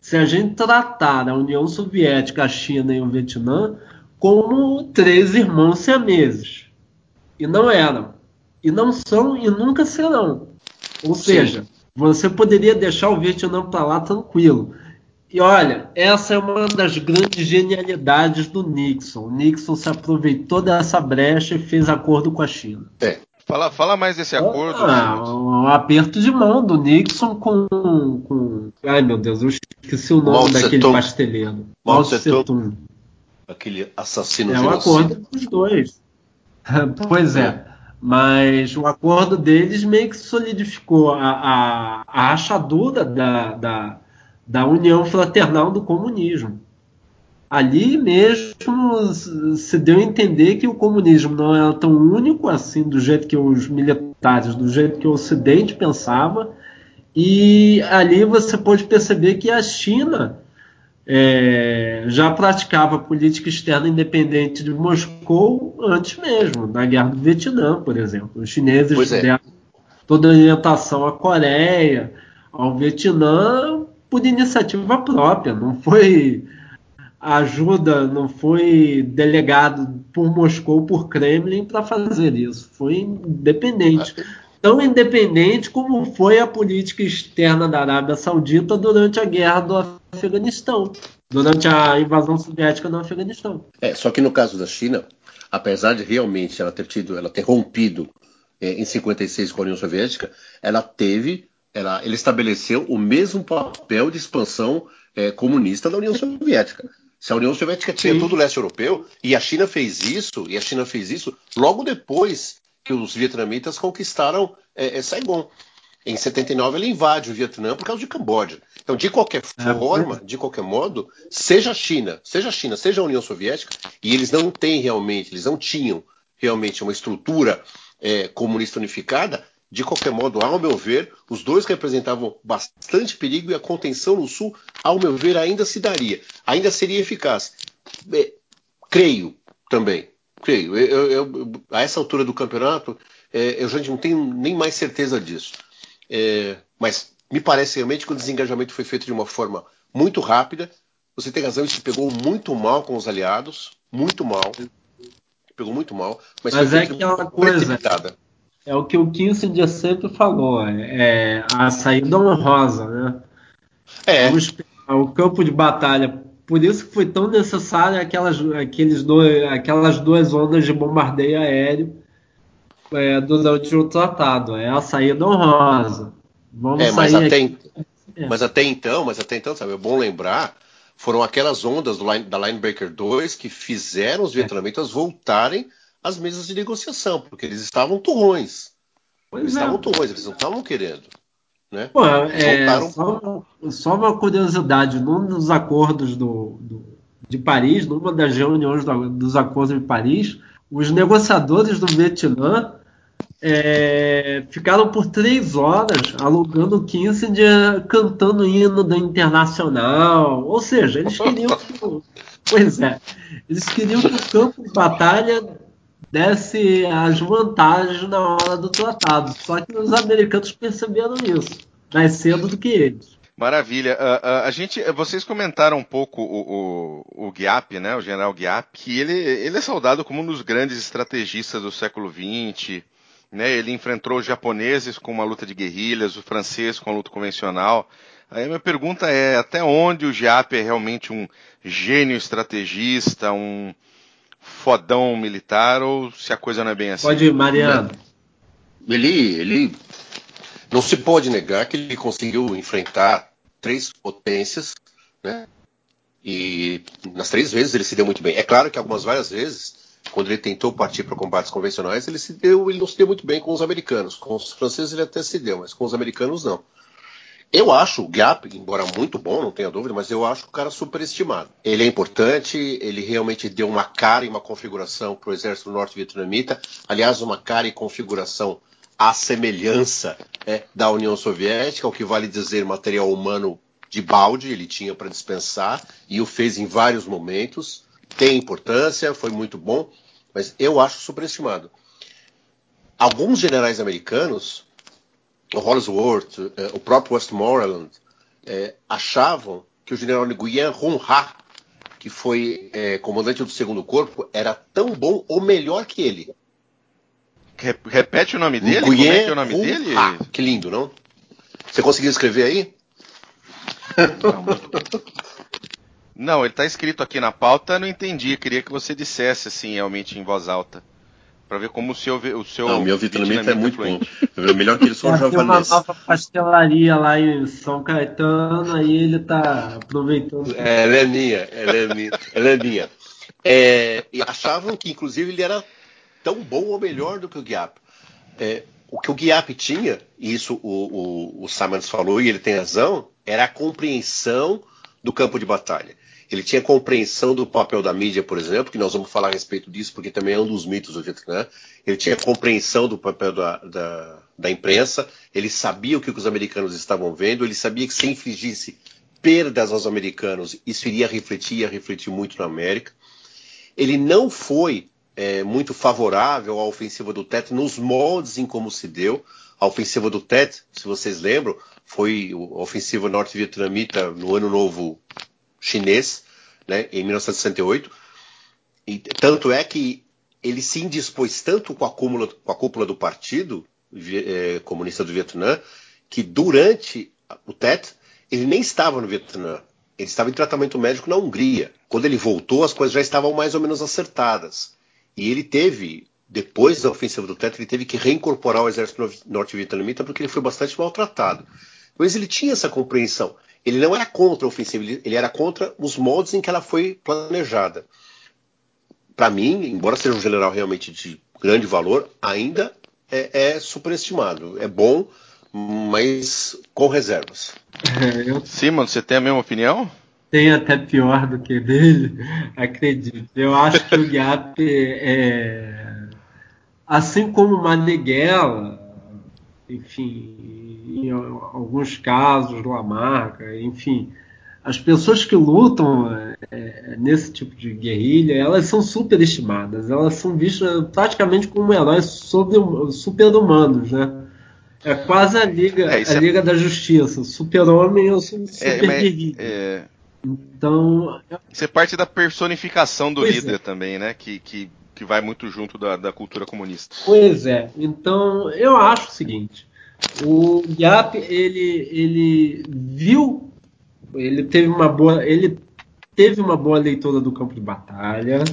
se a gente tratar a União Soviética, a China e o Vietnã como três irmãos siameses. E não eram. E não são e nunca serão. Ou seja, Sim. você poderia deixar o Vietnã para lá tranquilo. E olha, essa é uma das grandes genialidades do Nixon. O Nixon se aproveitou dessa brecha e fez acordo com a China. É. Fala, fala mais desse acordo. Ah, um aperto de mão do Nixon com, com. Ai meu Deus, eu esqueci o nome Mao daquele Tung. pasteleiro. Mao Tse Aquele assassino É um acordo dos dois. pois é. Mas o acordo deles meio que solidificou a, a, a rachadura da, da, da união fraternal do comunismo ali mesmo se deu a entender que o comunismo não era tão único assim do jeito que os militares, do jeito que o Ocidente pensava, e ali você pode perceber que a China é, já praticava política externa independente de Moscou antes mesmo, na guerra do Vietnã, por exemplo. Os chineses é. deram toda a orientação à Coreia, ao Vietnã, por iniciativa própria. Não foi ajuda, não foi delegado por Moscou, por Kremlin para fazer isso. Foi independente. Tão independente como foi a política externa da Arábia Saudita durante a guerra do Afeganistão, durante a invasão soviética no Afeganistão. É, só que no caso da China, apesar de realmente ela ter tido, ela ter rompido é, em 56 com a União Soviética, ela teve, ela, ele estabeleceu o mesmo papel de expansão é, comunista da União Soviética. Se a União Soviética tinha Sim. todo o leste europeu e a China fez isso, e a China fez isso logo depois que os vietnamitas conquistaram é, é Saigon. Em 79 ele invade o Vietnã por causa de Camboja. Então, de qualquer é, forma, de qualquer modo, seja a China, seja a China, seja a União Soviética, e eles não têm realmente, eles não tinham realmente uma estrutura é, comunista unificada, de qualquer modo, ao meu ver, os dois representavam bastante perigo e a contenção no Sul, ao meu ver, ainda se daria, ainda seria eficaz. É, creio também, creio. Eu, eu, a essa altura do campeonato, é, eu já não tenho nem mais certeza disso. É, mas me parece realmente que o desengajamento foi feito de uma forma muito rápida. Você tem razão, isso pegou muito mal com os aliados, muito mal. Pegou muito mal, mas, mas é aquela coisa. É o que o Kissinger sempre falou, é a saída honrosa, né? É. O campo de batalha. Por isso que foi tão necessário aquelas, aqueles dois, aquelas duas ondas de bombardeio aéreo é, durante o tratado. É a saída honrosa. Vamos é, mas até, aqui. É. mas até então, mas até então, sabe, é bom lembrar, foram aquelas ondas line, da Linebreaker 2 que fizeram os é. vietnamitas voltarem as mesas de negociação, porque eles estavam turrões. Pois eles é. estavam turrões, eles não estavam querendo. Né? Pô, é, voltaram... só, só, uma curiosidade, num dos acordos do, do, de Paris, numa das reuniões do, dos acordos de Paris, os negociadores do Vietnã é, ficaram por três horas alugando o Kissinger cantando hino do Internacional. Ou seja, eles queriam. pois é, eles queriam que o campo de batalha desse as vantagens na hora do tratado. Só que os americanos perceberam isso mais cedo do que eles. Maravilha. Uh, uh, a gente, vocês comentaram um pouco o, o, o Giap, né, o General Giap, que ele, ele é saudado como um dos grandes estrategistas do século XX. Né, ele enfrentou os japoneses com uma luta de guerrilhas, o francês com a luta convencional. Aí a minha pergunta é até onde o Giap é realmente um gênio estrategista, um, fodão militar ou se a coisa não é bem assim? Pode ir, Mariano. Ele, ele não se pode negar que ele conseguiu enfrentar três potências, né? E nas três vezes ele se deu muito bem. É claro que algumas várias vezes, quando ele tentou partir para combates convencionais, ele se deu, ele não se deu muito bem com os americanos. Com os franceses ele até se deu, mas com os americanos não. Eu acho o Gap, embora muito bom, não tenha dúvida, mas eu acho o cara superestimado. Ele é importante, ele realmente deu uma cara e uma configuração para o exército norte-vietnamita. Aliás, uma cara e configuração à semelhança é, da União Soviética, o que vale dizer material humano de balde, ele tinha para dispensar e o fez em vários momentos. Tem importância, foi muito bom, mas eu acho superestimado. Alguns generais americanos o Hollingsworth, eh, o próprio Westmoreland, eh, achavam que o general Nguyen Hung Ha, que foi eh, comandante do segundo corpo, era tão bom ou melhor que ele. Repete o nome dele? Nguyen Como é que é o nome dele? Ha. Que lindo, não? Você conseguiu escrever aí? Não, ele está escrito aqui na pauta, não entendi. Queria que você dissesse assim, realmente em voz alta para ver como o seu o seu Não, o meu vietnamita é muito bom. É melhor que ele só javanês. Tem uma nova pastelaria lá em São Caetano, aí ele tá aproveitando. É, ela é minha, ela é minha, ela é minha. É, e achavam que inclusive ele era tão bom ou melhor do que o Guiap. É, o que o Guiap tinha, e isso o, o, o Samans falou e ele tem razão, era a compreensão do campo de batalha. Ele tinha compreensão do papel da mídia, por exemplo, que nós vamos falar a respeito disso, porque também é um dos mitos do Vietnã. Ele tinha compreensão do papel da, da, da imprensa, ele sabia o que os americanos estavam vendo, ele sabia que se infligisse perdas aos americanos, isso iria refletir, ia refletir muito na América. Ele não foi é, muito favorável à ofensiva do Tet nos moldes em como se deu. A ofensiva do Tet, se vocês lembram, foi a ofensiva norte-vietnamita no Ano Novo Chinês, né, em 1968. E, tanto é que ele se indispôs tanto com a cúpula, com a cúpula do Partido é, Comunista do Vietnã, que durante o Tet ele nem estava no Vietnã. Ele estava em tratamento médico na Hungria. Quando ele voltou, as coisas já estavam mais ou menos acertadas. E ele teve, depois da ofensiva do Tet, ele teve que reincorporar o exército norte-vietnamita porque ele foi bastante maltratado. Mas ele tinha essa compreensão. Ele não era contra a ofensiva, ele era contra os moldes em que ela foi planejada. Para mim, embora seja um general realmente de grande valor, ainda é, é superestimado. É bom, mas com reservas. É, eu... Simon, você tem a mesma opinião? Tem até pior do que dele, acredito. Eu acho que o Gap é. Assim como o Maneghela, enfim, em alguns casos, Lamarca, enfim, as pessoas que lutam é, nesse tipo de guerrilha, elas são superestimadas, elas são vistas praticamente como heróis super-humanos, né? É quase a Liga, é, a é... Liga da Justiça. Super-Homem ou super é, guerrilha. É... Então. Isso é parte da personificação do pois líder é. também, né? Que, que, que vai muito junto da, da cultura comunista. Pois é. Então, eu acho o seguinte. O Yap, ele, ele viu, ele teve uma boa, ele teve uma boa leitura do campo de batalha,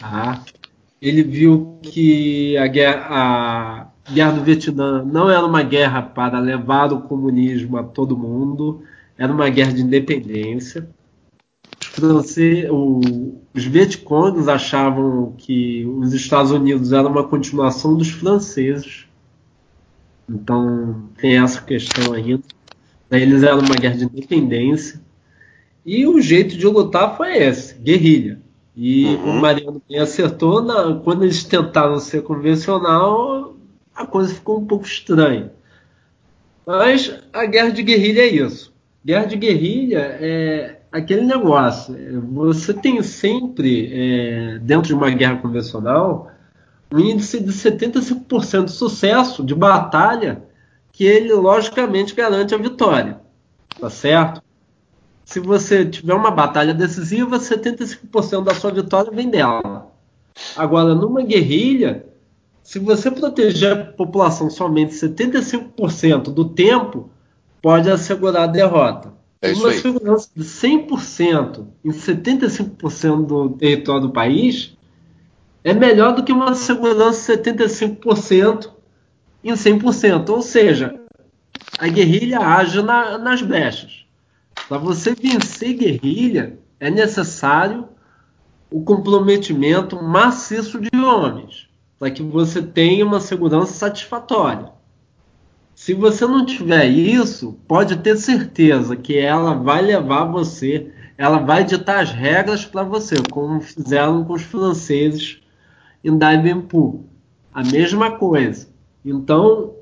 tá? Ele viu que a guerra, a, guerra do Vietnã não era uma guerra para levar o comunismo a todo mundo, era uma guerra de independência. Os Vietcongs achavam que os Estados Unidos eram uma continuação dos franceses. Então tem essa questão ainda. Eles eram uma guerra de independência. E o jeito de lutar foi esse, guerrilha. E uhum. o Mariano bem acertou, na, quando eles tentaram ser convencional, a coisa ficou um pouco estranha. Mas a guerra de guerrilha é isso. Guerra de guerrilha é aquele negócio. É, você tem sempre, é, dentro de uma guerra convencional, um índice de 75% de sucesso de batalha, que ele logicamente garante a vitória. Tá certo? Se você tiver uma batalha decisiva, 75% da sua vitória vem dela. Agora, numa guerrilha, se você proteger a população somente 75% do tempo, pode assegurar a derrota. É uma segurança de 100% em 75% do território do país é melhor do que uma segurança de 75% em 100%. Ou seja, a guerrilha age na, nas brechas. Para você vencer guerrilha, é necessário o comprometimento maciço de homens para que você tenha uma segurança satisfatória. Se você não tiver isso, pode ter certeza que ela vai levar você, ela vai ditar as regras para você, como fizeram com os franceses em Davenport. A mesma coisa. Então,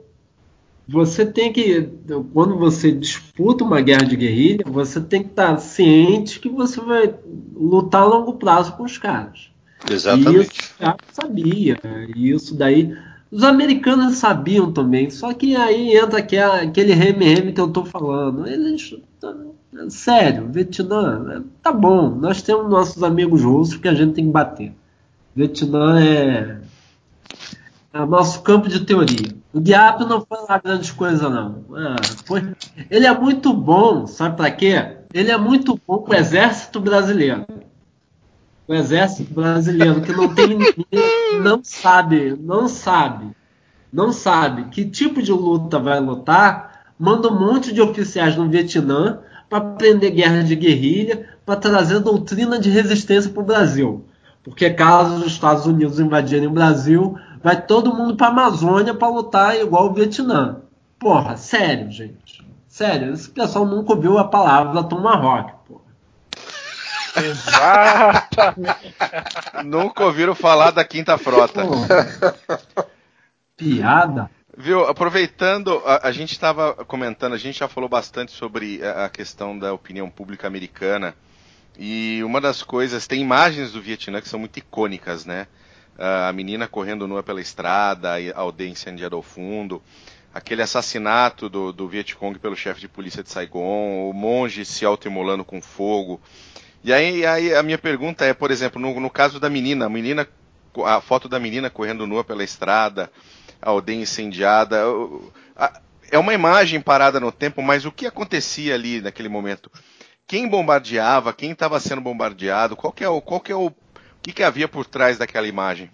você tem que, quando você disputa uma guerra de guerrilha, você tem que estar ciente que você vai lutar a longo prazo com os caras. Exatamente. Isso já sabia. Isso daí. Os americanos sabiam também, só que aí entra aquele reme-reme que eu tô falando. Eles. Sério, Vietnã, tá bom, nós temos nossos amigos russos que a gente tem que bater. Vietnã é, é nosso campo de teoria. O Diabo não foi lá grandes coisas, não. É, foi, ele é muito bom, sabe para quê? Ele é muito bom pro exército brasileiro o exército brasileiro que não tem não sabe, não sabe, não sabe que tipo de luta vai lutar, manda um monte de oficiais no Vietnã para aprender guerra de guerrilha, para trazer doutrina de resistência para o Brasil. Porque caso os Estados Unidos invadirem o Brasil, vai todo mundo para a Amazônia para lutar igual o Vietnã. Porra, sério, gente. Sério, esse pessoal nunca ouviu a palavra Tomahawk, porra. Exatamente. Nunca ouviram falar da Quinta Frota. Piada. Viu, aproveitando, a, a gente estava comentando, a gente já falou bastante sobre a, a, questão da opinião pública americana. E uma das coisas, tem imagens do Vietnã que são muito icônicas, né? a menina correndo nua pela estrada, a aldeia incendiada ao fundo, aquele assassinato do, do Vietcong pelo chefe de polícia de Saigon, o monge se autoimolando com fogo. E aí, aí, a minha pergunta é, por exemplo, no, no caso da menina, a menina, a foto da menina correndo nua pela estrada, a aldeia incendiada, é uma imagem parada no tempo, mas o que acontecia ali naquele momento? Quem bombardeava? Quem estava sendo bombardeado? Qual que é o, qual que é o, o que, que havia por trás daquela imagem?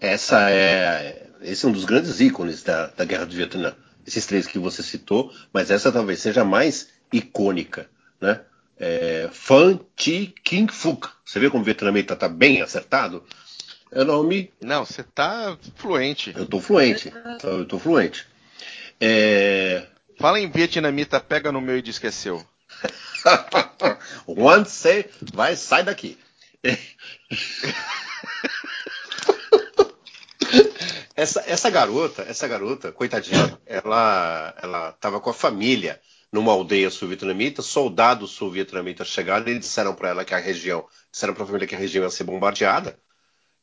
Essa é, esse é um dos grandes ícones da, da Guerra do Vietnã. Esses três que você citou, mas essa talvez seja a mais icônica, né? É, Fan Chi King Phuc. Você vê como o vietnamita está bem acertado? É o nome. Não, você está fluente. Eu estou fluente. Eu estou fluente. É... Fala em vietnamita, pega no meu e diz Once say, vai, sai daqui. essa, essa garota, essa garota, coitadinha, ela, ela estava com a família numa aldeia sul-vietnamita, soldados sul-vietnamitas chegaram e disseram para ela que a região, disseram para a família que a região ia ser bombardeada,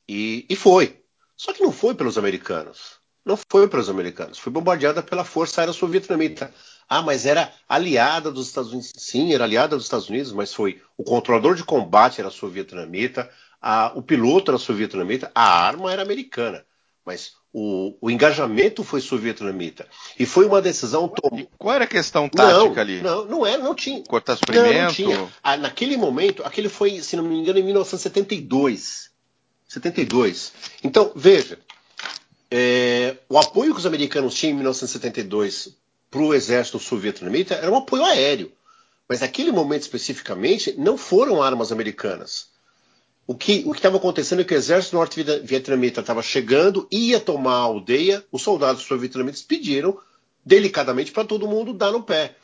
e, e foi. Só que não foi pelos americanos. Não foi pelos americanos. Foi bombardeada pela Força Aérea Sul-Vietnamita. Ah, mas era aliada dos Estados Unidos. Sim, era aliada dos Estados Unidos, mas foi o controlador de combate era sul-vietnamita, o piloto era sul-vietnamita, a arma era americana. Mas o, o engajamento foi sul-vietnamita. E foi uma decisão. Tom... qual era a questão tática não, ali? Não, não era, não tinha. Cortar suprimento? Não, não tinha. Ah, naquele momento, aquele foi, se não me engano, em 1972. 72. Então, veja, é, o apoio que os americanos tinham em 1972 para o exército sul-vietnamita era um apoio aéreo. Mas naquele momento especificamente, não foram armas americanas. O que o estava acontecendo é que o exército norte-vietnamita estava chegando, ia tomar a aldeia, os soldados sul-vietnamitas pediram delicadamente para todo mundo dar no pé.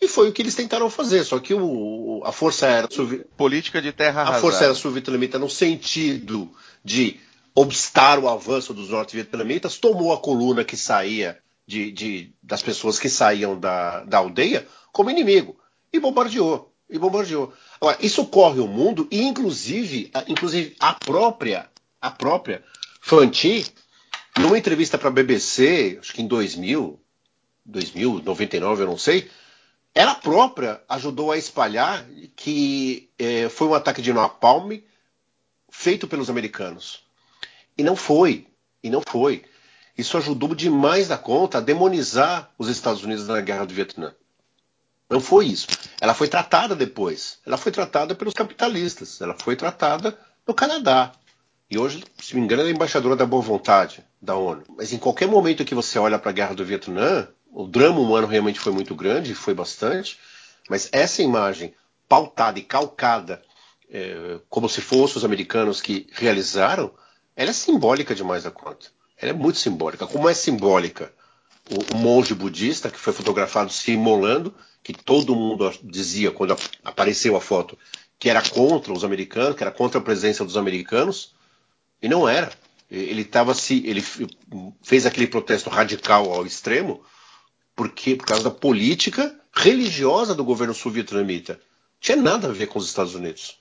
E foi o que eles tentaram fazer, só que o, a Força Aérea Política de terra A Força Aérea Sul-Vietnamita, no sentido de obstar o avanço dos norte-vietnamitas, tomou a coluna que saía de, de, das pessoas que saíam da, da aldeia como inimigo e bombardeou. E bombardeou. Agora, isso corre o mundo e, inclusive, a, inclusive a própria, a própria Fanti, numa entrevista para a BBC, acho que em 2000, 2000, 99, eu não sei, ela própria ajudou a espalhar que é, foi um ataque de napalm feito pelos americanos. E não foi. E não foi. Isso ajudou demais da conta a demonizar os Estados Unidos na guerra do Vietnã. Não foi isso. Ela foi tratada depois. Ela foi tratada pelos capitalistas. Ela foi tratada no Canadá. E hoje, se me engano, ela é embaixadora da boa vontade da ONU. Mas em qualquer momento que você olha para a guerra do Vietnã, o drama humano realmente foi muito grande, foi bastante, mas essa imagem pautada e calcada, é, como se fossem os americanos que realizaram, ela é simbólica demais da conta. Ela é muito simbólica. Como é simbólica o, o monge budista que foi fotografado se imolando, que todo mundo dizia quando apareceu a foto que era contra os americanos, que era contra a presença dos americanos, e não era. Ele estava se, ele fez aquele protesto radical ao extremo, porque por causa da política religiosa do governo sul-vietnamita. Tinha nada a ver com os Estados Unidos.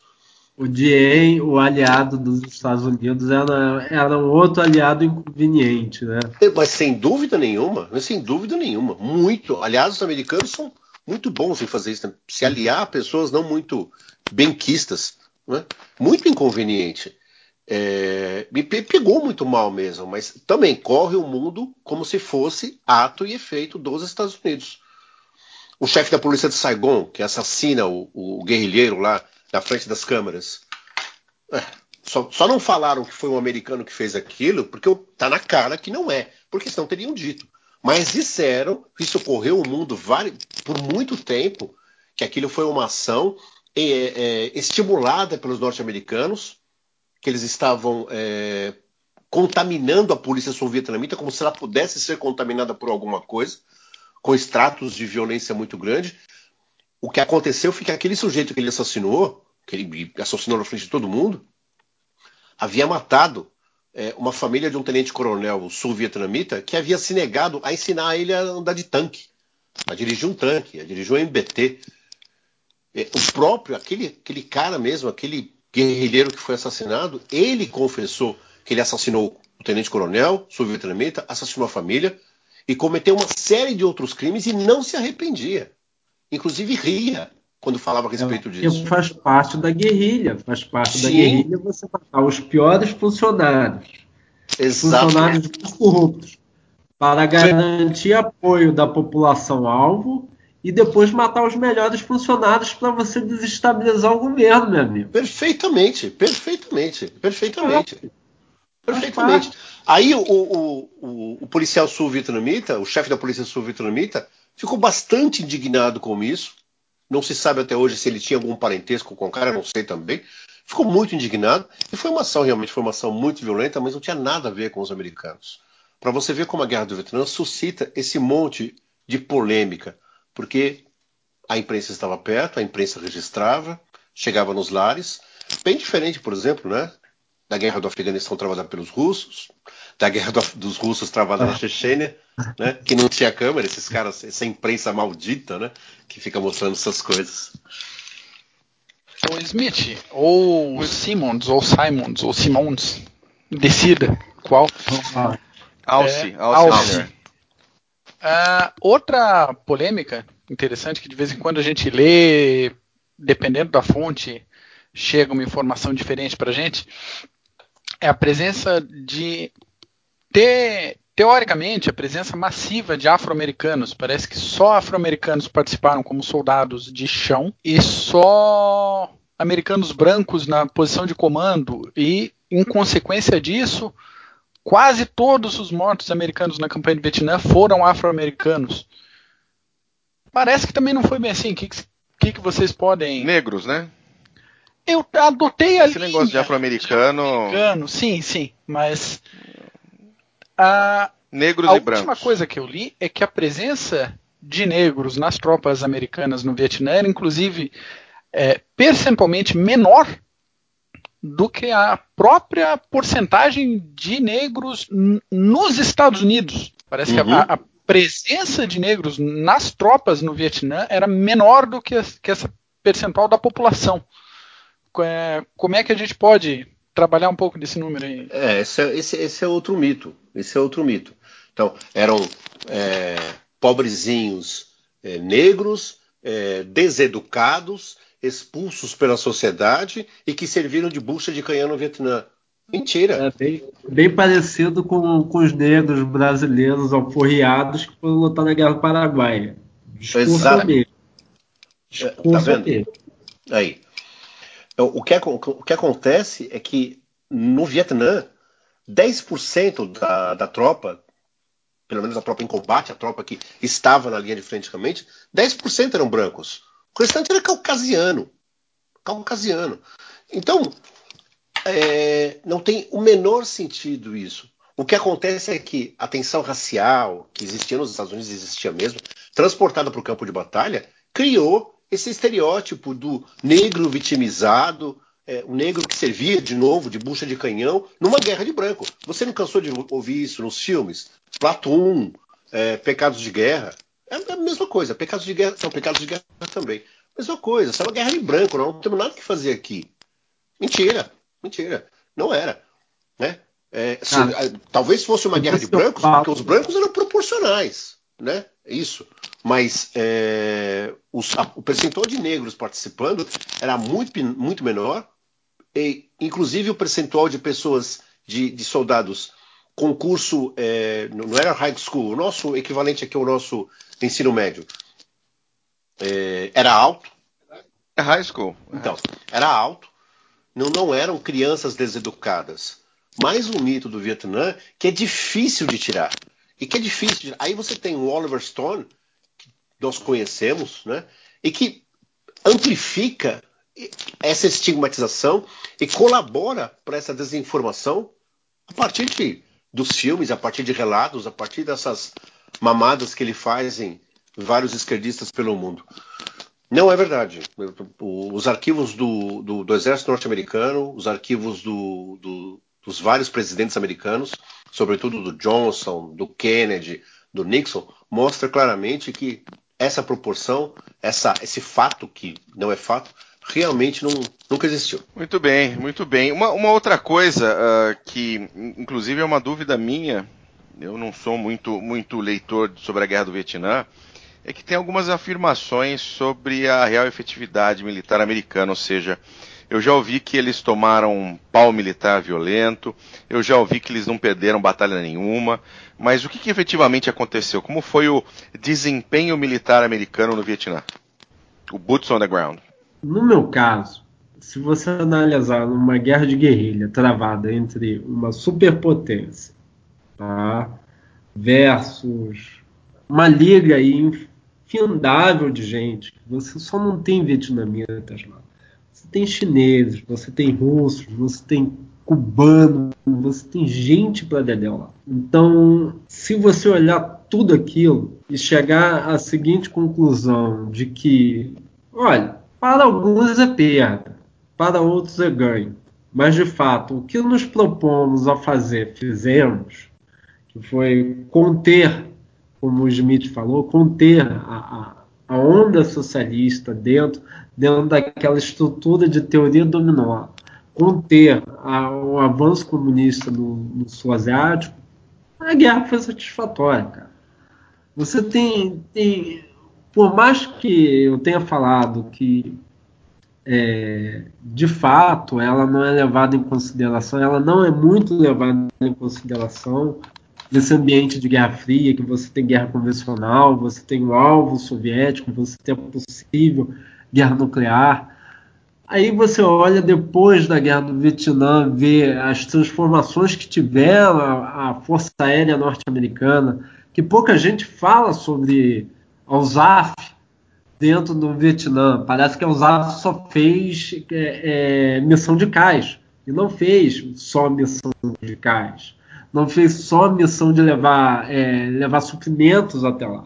O Dien, o aliado dos Estados Unidos, era, era um outro aliado inconveniente, né? Mas sem dúvida nenhuma, sem dúvida nenhuma, muito. Aliás, os americanos são muito bons em fazer isso, né? se aliar a pessoas não muito benquistas, né? muito inconveniente. É, me pegou muito mal mesmo, mas também corre o mundo como se fosse ato e efeito dos Estados Unidos. O chefe da polícia de Saigon, que assassina o, o guerrilheiro lá na frente das câmeras, é, só, só, não falaram que foi um americano que fez aquilo, porque tá na cara que não é, porque senão teriam dito. Mas disseram, isso correu o mundo por muito tempo, que aquilo foi uma ação é, é, estimulada pelos norte-americanos que eles estavam é, contaminando a polícia sul-vietnamita como se ela pudesse ser contaminada por alguma coisa, com extratos de violência muito grande. O que aconteceu foi que aquele sujeito que ele assassinou, que ele assassinou na frente de todo mundo, havia matado é, uma família de um tenente-coronel sul-vietnamita que havia se negado a ensinar ele a andar de tanque, a dirigir um tanque, a dirigir um MBT. É, o próprio, aquele, aquele cara mesmo, aquele guerrilheiro que foi assassinado, ele confessou que ele assassinou o tenente-coronel, sul-vietnamita, assassinou a família e cometeu uma série de outros crimes e não se arrependia. Inclusive ria quando falava a respeito é, disso. Faz parte da guerrilha, faz parte Sim. da guerrilha você matar os piores funcionários. Exato. Funcionários corruptos. Para garantir apoio da população alvo e depois matar os melhores funcionários para você desestabilizar o governo, meu amigo. Perfeitamente, perfeitamente, perfeitamente. Perfeitamente. Aí o, o, o, o policial sul-vietnamita, o chefe da polícia sul-vietnamita, ficou bastante indignado com isso. Não se sabe até hoje se ele tinha algum parentesco com o cara, não sei também. Ficou muito indignado. E foi uma ação, realmente, foi uma ação muito violenta, mas não tinha nada a ver com os americanos. Para você ver como a guerra do Vietnã suscita esse monte de polêmica, porque a imprensa estava perto, a imprensa registrava, chegava nos lares. Bem diferente, por exemplo, né, da guerra do Afeganistão travada pelos russos, da guerra do, dos russos travada na Chechênia, né? Que não tinha câmera, esses caras, essa imprensa maldita, né? Que fica mostrando essas coisas. O Smith, ou Simmons, ou Simons, ou Simons, decida qual. Alce, é, Alce. Uh, outra polêmica interessante que de vez em quando a gente lê, dependendo da fonte, chega uma informação diferente para a gente, é a presença de te, teoricamente a presença massiva de afro-americanos. Parece que só afro-americanos participaram como soldados de chão e só americanos brancos na posição de comando e em consequência disso quase todos os mortos americanos na campanha de Vietnã foram afro-americanos. Parece que também não foi bem assim. O que, que, que vocês podem. Negros, né? Eu adotei ali. Esse negócio de afro-americano. Afro sim, sim. Mas. A, Negros a e brancos. A última coisa que eu li é que a presença de negros nas tropas americanas no Vietnã era, inclusive, é, percentualmente menor do que a própria porcentagem de negros nos Estados Unidos. Parece uhum. que a, uhum. a, presença de negros nas tropas no Vietnã era menor do que, que essa percentual da população. É, como é que a gente pode trabalhar um pouco desse número aí? É, esse é, esse, esse é outro mito. Esse é outro mito. Então, eram é, pobrezinhos é, negros, é, deseducados, expulsos pela sociedade e que serviram de bucha de canhão no Vietnã. Mentira. É bem, bem parecido com, com, os negros brasileiros alforriados que foram lutar na Guerra Paraguaia. Exatamente. Discurso tá vendo? Aí. Então, o que, o que acontece é que no Vietnã, 10% da, da tropa, pelo menos a tropa em combate, a tropa que estava na linha de frente realmente, 10% eram brancos. O restante era caucasiano. Caucasiano. Então, é, não tem o menor sentido isso. O que acontece é que a tensão racial, que existia nos Estados Unidos, existia mesmo, transportada para o campo de batalha, criou esse estereótipo do negro vitimizado, é, o negro que servia de novo de bucha de canhão numa guerra de branco. Você não cansou de ouvir isso nos filmes? Platum, é, Pecados de Guerra. É a mesma coisa. Pecados de Guerra são Pecados de Guerra também. Mesma coisa. Isso é uma guerra de branco. Não, não temos nada que fazer aqui. Mentira. Mentira. Não era. Né? É, se, ah, talvez fosse uma guerra de brancos, porque os brancos eram proporcionais. Né? Isso mas é, os, a, o percentual de negros participando era muito, muito menor, e inclusive o percentual de pessoas, de, de soldados com curso, é, não era high school, o nosso equivalente aqui ao nosso ensino médio, é, era alto. É high school. Então, era alto, não, não eram crianças deseducadas. Mais um mito do Vietnã que é difícil de tirar. E que é difícil. De... Aí você tem o Oliver Stone, nós conhecemos, né? E que amplifica essa estigmatização e colabora para essa desinformação a partir de, dos filmes, a partir de relatos, a partir dessas mamadas que ele faz em vários esquerdistas pelo mundo. Não é verdade. Os arquivos do, do, do Exército Norte-Americano, os arquivos do, dos vários presidentes americanos, sobretudo do Johnson, do Kennedy, do Nixon, mostra claramente que essa proporção, essa, esse fato, que não é fato, realmente não, nunca existiu. Muito bem, muito bem. Uma, uma outra coisa uh, que, inclusive, é uma dúvida minha, eu não sou muito, muito leitor sobre a Guerra do Vietnã, é que tem algumas afirmações sobre a real efetividade militar americana, ou seja, eu já ouvi que eles tomaram um pau militar violento, eu já ouvi que eles não perderam batalha nenhuma, mas o que, que efetivamente aconteceu? Como foi o desempenho militar americano no Vietnã? O boots on the ground. No meu caso, se você analisar uma guerra de guerrilha travada entre uma superpotência tá, versus uma liga infindável de gente, você só não tem vietnamitas lá. Você tem chineses, você tem russos, você tem cubano, você tem gente para dedéu lá. Então, se você olhar tudo aquilo e chegar à seguinte conclusão de que, olha, para alguns é perda, para outros é ganho. Mas, de fato, o que nos propomos a fazer, fizemos, que foi conter, como o Smith falou, conter a, a, onda socialista dentro, dentro daquela estrutura de teoria dominó, conter a, o avanço comunista no, no sul asiático, a guerra foi satisfatória, cara. Você tem, tem por mais que eu tenha falado que é, de fato ela não é levada em consideração, ela não é muito levada em consideração nesse ambiente de Guerra Fria, que você tem guerra convencional, você tem o alvo soviético, você tem a possível guerra nuclear. Aí você olha depois da guerra do Vietnã, vê as transformações que tiveram a, a Força Aérea Norte-Americana, que pouca gente fala sobre a USAF dentro do Vietnã. Parece que a USAF só fez é, é, missão de cais e não fez só missão de cais. Não fez só missão de levar, é, levar suprimentos até lá.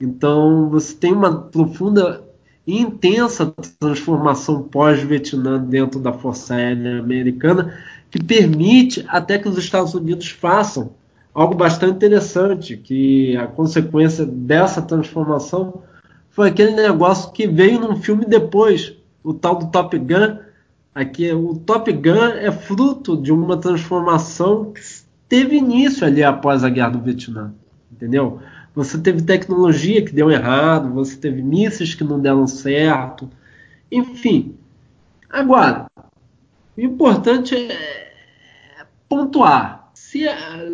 Então você tem uma profunda e intensa transformação pós-Vietnã dentro da Força Aérea Americana que permite até que os Estados Unidos façam algo bastante interessante, que a consequência dessa transformação foi aquele negócio que veio num filme depois, o tal do Top Gun. Aqui, o Top Gun é fruto de uma transformação que teve início ali após a Guerra do Vietnã, entendeu? Você teve tecnologia que deu errado, você teve mísseis que não deram certo, enfim. Agora, o importante é pontuar. Se,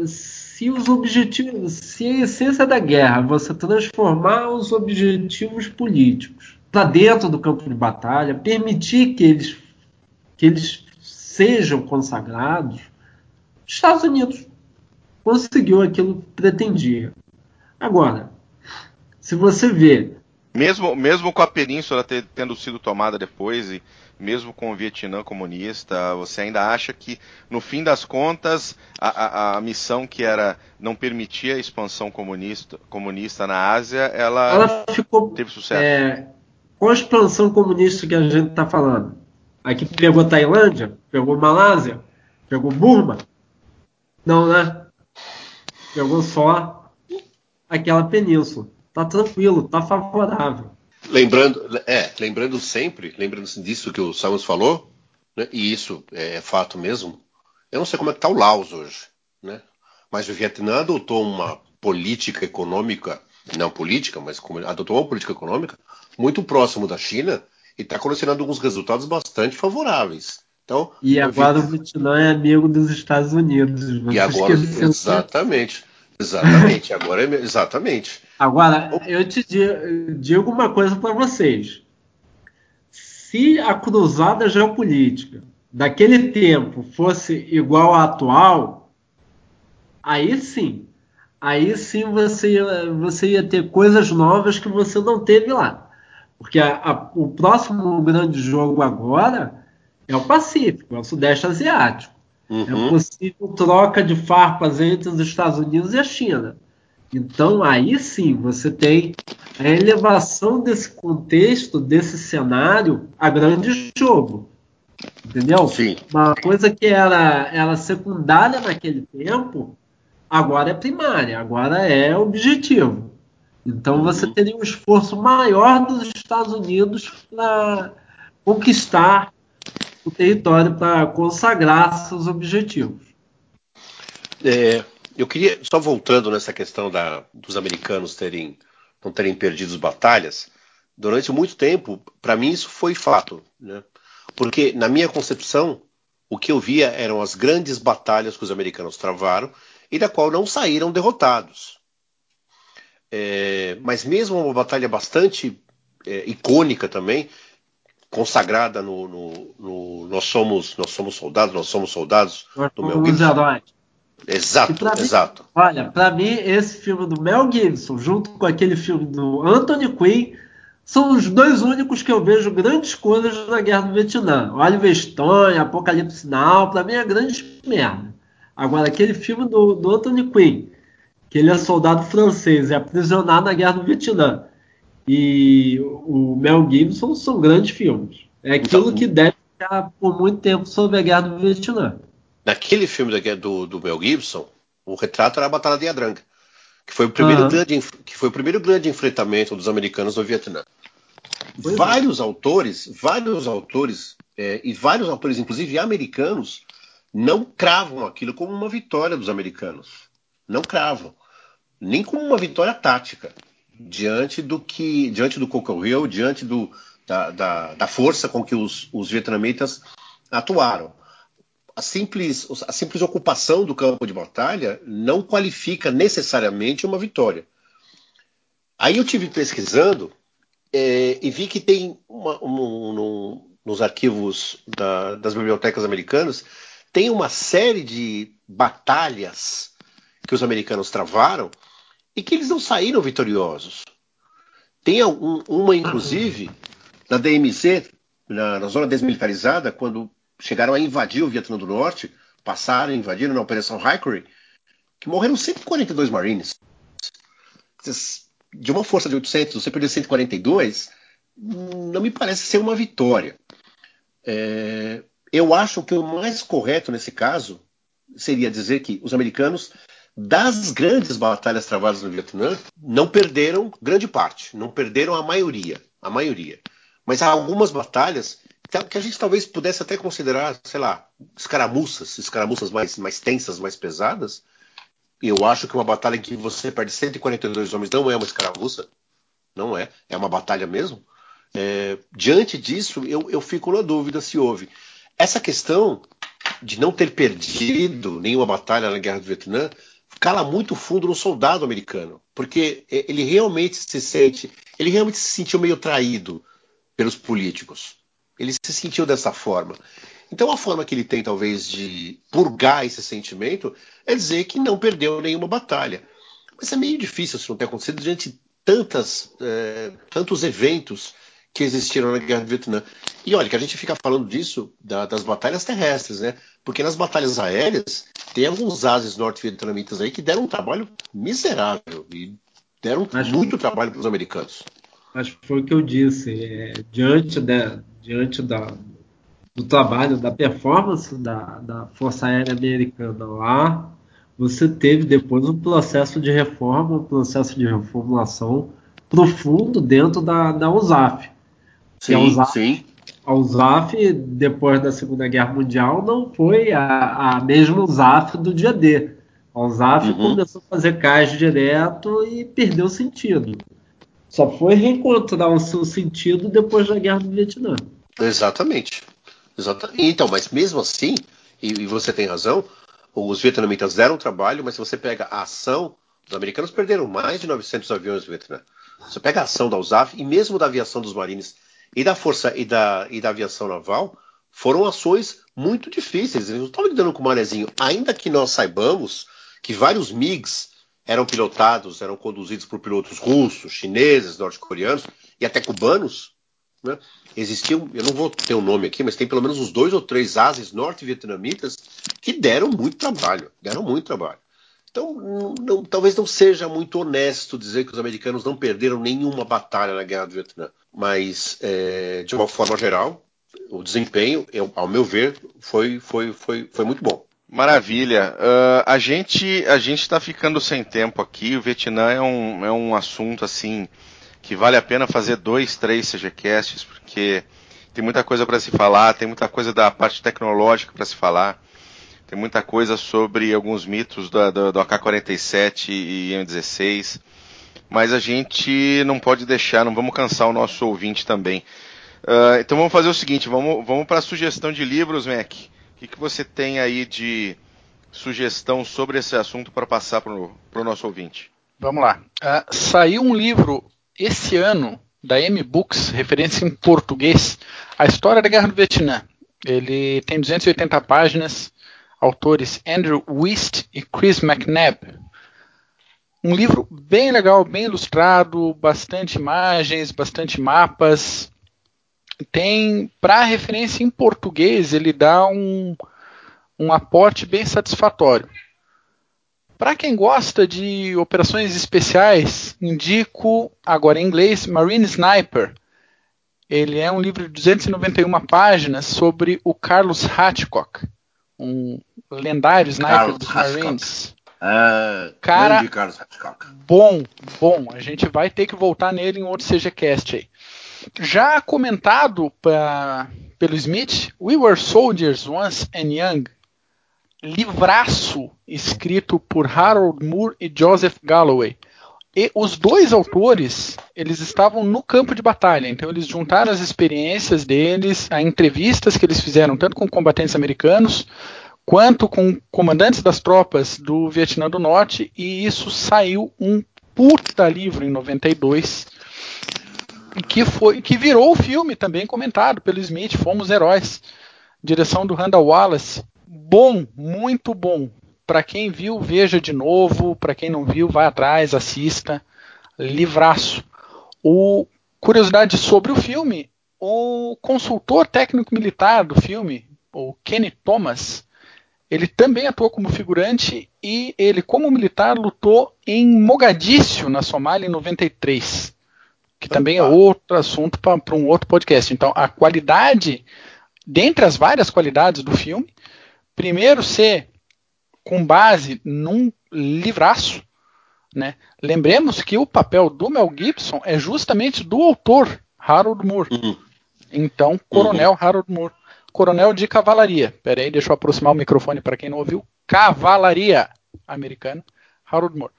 se os objetivos, se a essência da guerra é você transformar os objetivos políticos para dentro do campo de batalha, permitir que eles, que eles sejam consagrados, Estados Unidos conseguiu aquilo que pretendia. Agora, se você vê. Mesmo, mesmo com a península ter, tendo sido tomada depois e mesmo com o Vietnã comunista, você ainda acha que, no fim das contas, a, a, a missão que era não permitir a expansão comunista, comunista na Ásia, ela, ela ficou, teve sucesso? É, com a expansão comunista que a gente está falando, aqui pegou Tailândia, pegou Malásia, pegou Burma? Não, né? Pegou só aquela península. Tá tranquilo, tá favorável. Lembrando, é, lembrando sempre, lembrando disso que o Samus falou, né, e isso é fato mesmo, eu não sei como é que está o Laos hoje, né? Mas o Vietnã adotou uma política econômica, não política, mas adotou uma política econômica muito próximo da China e está colecionando alguns resultados bastante favoráveis. Então, e agora o Vietnã é amigo dos Estados Unidos. E agora, exatamente. Exatamente, agora é exatamente. Agora, eu te digo uma coisa para vocês. Se a cruzada geopolítica daquele tempo fosse igual à atual, aí sim, aí sim você ia, você ia ter coisas novas que você não teve lá. Porque a, a, o próximo grande jogo agora é o Pacífico, é o Sudeste Asiático. É uhum. É possível troca de farpas entre os Estados Unidos e a China. Então, aí sim, você tem a elevação desse contexto, desse cenário, a grande jogo. Entendeu? Sim. Uma coisa que era, era secundária naquele tempo, agora é primária, agora é objetivo. Então, uhum. você teria um esforço maior dos Estados Unidos para conquistar o território para consagrar seus objetivos. É, eu queria, só voltando nessa questão da, dos americanos terem não terem perdido as batalhas, durante muito tempo, para mim isso foi fato. Né? Porque, na minha concepção, o que eu via eram as grandes batalhas que os americanos travaram e da qual não saíram derrotados. É, mas mesmo uma batalha bastante é, icônica também, consagrada no, no, no, nós somos nós somos soldados, nós somos soldados do Mel Gibson. Exato, exato. Mim, olha, para mim esse filme do Mel Gibson, junto com aquele filme do Anthony Quinn, são os dois únicos que eu vejo grandes coisas na Guerra do Vietnã. Oliver Stone, Apocalipse Now, para mim é grande merda. Agora aquele filme do, do Anthony Quinn, que ele é soldado francês é aprisionado na Guerra do Vietnã. E o Mel Gibson são grandes filmes. É aquilo então, que deve ficar por muito tempo sobre a Guerra do Vietnã. Naquele filme do, do Mel Gibson, o retrato era a Batalha de Yadranga, que foi o primeiro, uhum. grande, que foi o primeiro grande enfrentamento dos americanos no Vietnã. Pois é. vários é. autores, vários autores, é, e vários autores, inclusive americanos, não cravam aquilo como uma vitória dos americanos. Não cravam nem como uma vitória tática diante do que diante do Coco Hill, diante do, da, da, da, força com que os, os vietnamitas atuaram. A simples, a simples ocupação do campo de batalha não qualifica necessariamente uma vitória. Aí eu tive pesquisando é, e vi que tem uma, um, um, nos arquivos da, das bibliotecas americanas tem uma série de batalhas que os americanos travaram e que eles não saíram vitoriosos. Tem um, uma, inclusive, na DMZ, na, na, zona desmilitarizada, quando chegaram a invadir o Vietnã do Norte, passaram, invadiram na Operação Hickory, que morreram 142 marines. De uma força de 800, você perder 142, não me parece ser uma vitória. É, eu acho que o mais correto nesse caso seria dizer que os americanos das grandes batalhas travadas no Vietnã, não perderam grande parte, não perderam a maioria, a maioria. Mas há algumas batalhas que a gente talvez pudesse até considerar, sei lá, escaramuças, escaramuças mais, mais tensas, mais pesadas. Eu acho que uma batalha em que você perde 142 homens não é uma escaramuça, não é, é uma batalha mesmo. É, diante disso, eu, eu fico na dúvida se houve. Essa questão de não ter perdido nenhuma batalha na Guerra do Vietnã cala muito fundo no soldado americano, porque ele realmente se sente, ele realmente se sentiu meio traído pelos políticos. Ele se sentiu dessa forma. Então a forma que ele tem talvez de purgar esse sentimento é dizer que não perdeu nenhuma batalha. Mas é meio difícil isso não ter acontecido diante de tantas, é, tantos eventos que existiram na Guerra do Vietnã. E olha, que a gente fica falando disso, da, das batalhas terrestres, né? Porque nas batalhas aéreas, tem alguns ases norte-vietnamitas aí que deram um trabalho miserável e deram mas, muito trabalho para os americanos. Mas foi o que eu disse, é, diante, de, diante da, do trabalho, da performance da, da Força Aérea Americana lá, você teve depois um processo de reforma, um processo de reformulação profundo dentro da, da USAF. Sim, a USAF, sim. A USAF, depois da Segunda Guerra Mundial, não foi a, a mesma USAF do dia D. A USAF uhum. começou a fazer caixa direto e perdeu o sentido. Só foi reencontrar o seu sentido depois da Guerra do Vietnã. Exatamente. Exatamente. Então, mas mesmo assim, e, e você tem razão, os vietnamitas deram trabalho, mas se você pega a ação, os americanos perderam mais de 900 aviões no Vietnã. Você pega a ação da USAF e mesmo da aviação dos marines e da Força e da, e da Aviação Naval foram ações muito difíceis. Eles não estavam lidando com o manezinho. Ainda que nós saibamos que vários MiGs eram pilotados, eram conduzidos por pilotos russos, chineses, norte-coreanos e até cubanos. Né? Existiam, eu não vou ter o um nome aqui, mas tem pelo menos uns dois ou três ases norte-vietnamitas que deram muito trabalho, deram muito trabalho. Então, não, talvez não seja muito honesto dizer que os americanos não perderam nenhuma batalha na Guerra do Vietnã mas é, de uma forma geral, o desempenho, eu, ao meu ver, foi, foi, foi, foi muito bom. Maravilha. Uh, a gente a gente está ficando sem tempo aqui. O Vietnã é um, é um assunto assim que vale a pena fazer dois, três CGcasts, porque Tem muita coisa para se falar, tem muita coisa da parte tecnológica para se falar, tem muita coisa sobre alguns mitos do, do, do AK-47 e M16, mas a gente não pode deixar, não vamos cansar o nosso ouvinte também. Uh, então vamos fazer o seguinte, vamos, vamos para a sugestão de livros, Mac. O que, que você tem aí de sugestão sobre esse assunto para passar para o nosso ouvinte? Vamos lá. Uh, saiu um livro esse ano da M-Books, referência em português, A História da Guerra do Vietnã. Ele tem 280 páginas, autores Andrew Wist e Chris McNabb. Um livro bem legal, bem ilustrado, bastante imagens, bastante mapas. Tem, para referência em português, ele dá um, um aporte bem satisfatório. Para quem gosta de operações especiais, indico agora em inglês Marine Sniper. Ele é um livro de 291 páginas sobre o Carlos Hatchcock, um lendário sniper Carlos dos Marines. Uh, Cara, bom, bom. A gente vai ter que voltar nele em outro CGCast aí. Já comentado pra, pelo Smith, We Were Soldiers Once and Young livraço escrito por Harold Moore e Joseph Galloway. E os dois autores, eles estavam no campo de batalha, então eles juntaram as experiências deles, a entrevistas que eles fizeram tanto com combatentes americanos quanto com comandantes das tropas do Vietnã do Norte, e isso saiu um puta livro em 92, que foi que virou o filme também comentado pelo Smith, Fomos Heróis, direção do Randall Wallace bom, muito bom. Para quem viu, veja de novo. Para quem não viu, vai atrás, assista. Livraço. O curiosidade sobre o filme, o consultor técnico militar do filme, o Kenny Thomas, ele também atuou como figurante e ele, como militar, lutou em Mogadíscio, na Somália, em 93. Que também é outro assunto para um outro podcast. Então, a qualidade, dentre as várias qualidades do filme, primeiro ser com base num livraço, né? Lembremos que o papel do Mel Gibson é justamente do autor Harold Moore. Uhum. Então, Coronel uhum. Harold Moore, Coronel de Cavalaria. Peraí, deixa eu aproximar o microfone para quem não ouviu. Cavalaria americana, Harold Moore.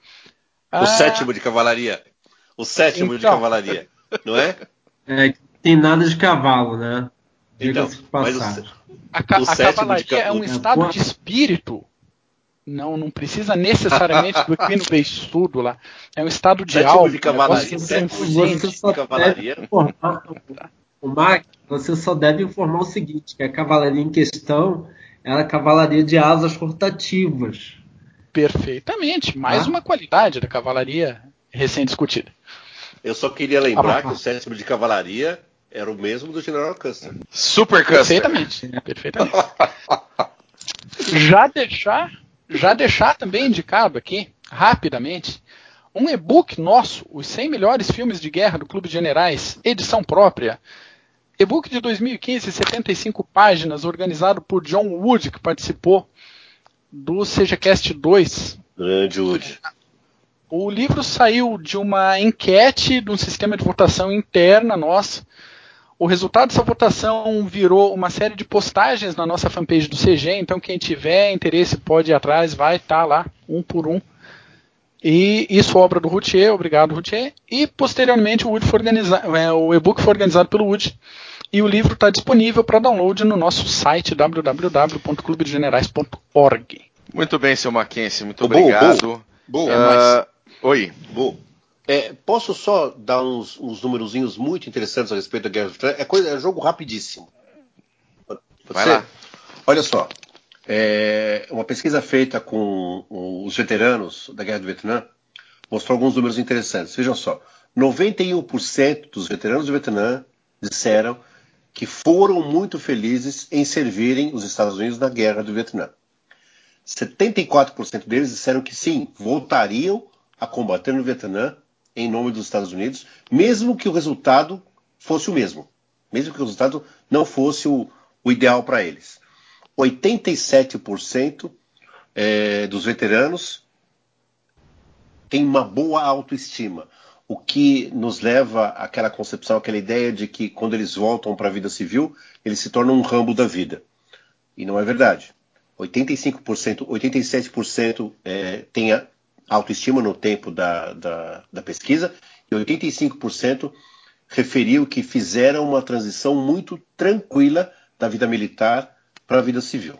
O ah, sétimo de cavalaria. O sétimo então, de cavalaria, não é? É, tem nada de cavalo, né? Então, mas o, a, ca a cavalaria é um estado de espírito. Não, não precisa necessariamente do equino estudo lá. É um estado de alma. De cavalaria, você, você só de cavalaria. O Mark, você só deve informar o seguinte, que a cavalaria em questão é a cavalaria de asas rotativas. Perfeitamente. Mais ah. uma qualidade da cavalaria recém-discutida. Eu só queria lembrar ah, que o sétimo de cavalaria era o mesmo do General Custer. Super Custer. Perfeitamente. Perfeitamente. já deixar, já deixar também indicado aqui, rapidamente, um e-book nosso, os 100 melhores filmes de guerra do Clube de Generais, edição própria. E-book de 2015, 75 páginas, organizado por John Wood, que participou do CGCast 2. Grande Wood. O livro saiu de uma enquete de um sistema de votação interna nossa, o resultado dessa votação virou uma série de postagens na nossa fanpage do CG, então quem tiver interesse pode ir atrás, vai estar tá lá, um por um. E isso obra do Routier, obrigado Routier. E posteriormente o, Wood foi organizado, é, o e-book foi organizado pelo Wood e o livro está disponível para download no nosso site www.clubedegenerais.org. Muito bem, seu Mackenzie, muito obrigado. Boa, boa. Uh, oi. Boa. É, posso só dar uns, uns númerozinhos muito interessantes a respeito da Guerra do Vietnã? É, coisa, é jogo rapidíssimo. Pode Vai ser? lá. Olha só. É, uma pesquisa feita com os veteranos da Guerra do Vietnã mostrou alguns números interessantes. Vejam só. 91% dos veteranos do Vietnã disseram que foram muito felizes em servirem os Estados Unidos na Guerra do Vietnã. 74% deles disseram que sim, voltariam a combater no Vietnã em nome dos Estados Unidos, mesmo que o resultado fosse o mesmo, mesmo que o resultado não fosse o, o ideal para eles. 87% é, dos veteranos têm uma boa autoestima, o que nos leva àquela concepção, àquela ideia de que quando eles voltam para a vida civil, eles se tornam um rambo da vida. E não é verdade. 85%, 87% é, tem autoestima no tempo da, da, da pesquisa e 85% referiu que fizeram uma transição muito tranquila da vida militar para a vida civil.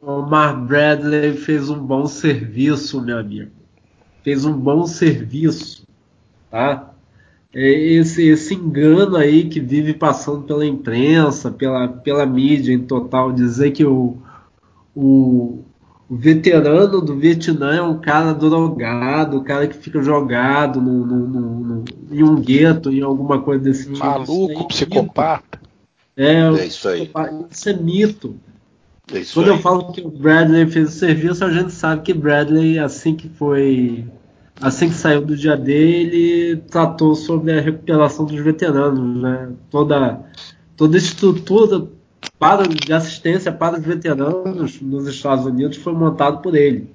Omar Bradley fez um bom serviço, meu amigo. Fez um bom serviço, tá? É esse, esse engano aí que vive passando pela imprensa, pela, pela mídia em total, dizer que o, o, o veterano do Vietnã é um cara drogado, o cara que fica jogado no, no, no, em um gueto, em alguma coisa desse tipo. Maluco, é psicopata. É, É isso aí. Isso é mito. É isso Quando aí. eu falo que o Bradley fez o serviço, a gente sabe que Bradley, assim que foi. Assim que saiu do dia dele, tratou sobre a recuperação dos veteranos, né? Toda, toda a estrutura para, de assistência para os veteranos nos Estados Unidos foi montado por ele.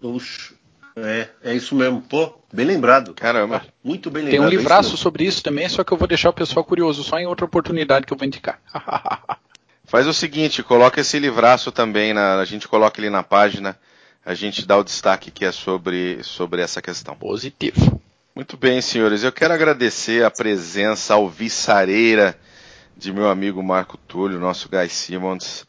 Puxa, é, é isso mesmo. Pô, bem lembrado. Caramba. Muito bem Tem lembrado. um é livraço mesmo. sobre isso também, só que eu vou deixar o pessoal curioso só em outra oportunidade que eu vou indicar. Faz o seguinte, coloca esse livraço também, na, a gente coloca ele na página, a gente dá o destaque que é sobre, sobre essa questão. Positivo. Muito bem, senhores, eu quero agradecer a presença alviçareira de meu amigo Marco Túlio, nosso Guy Simmons.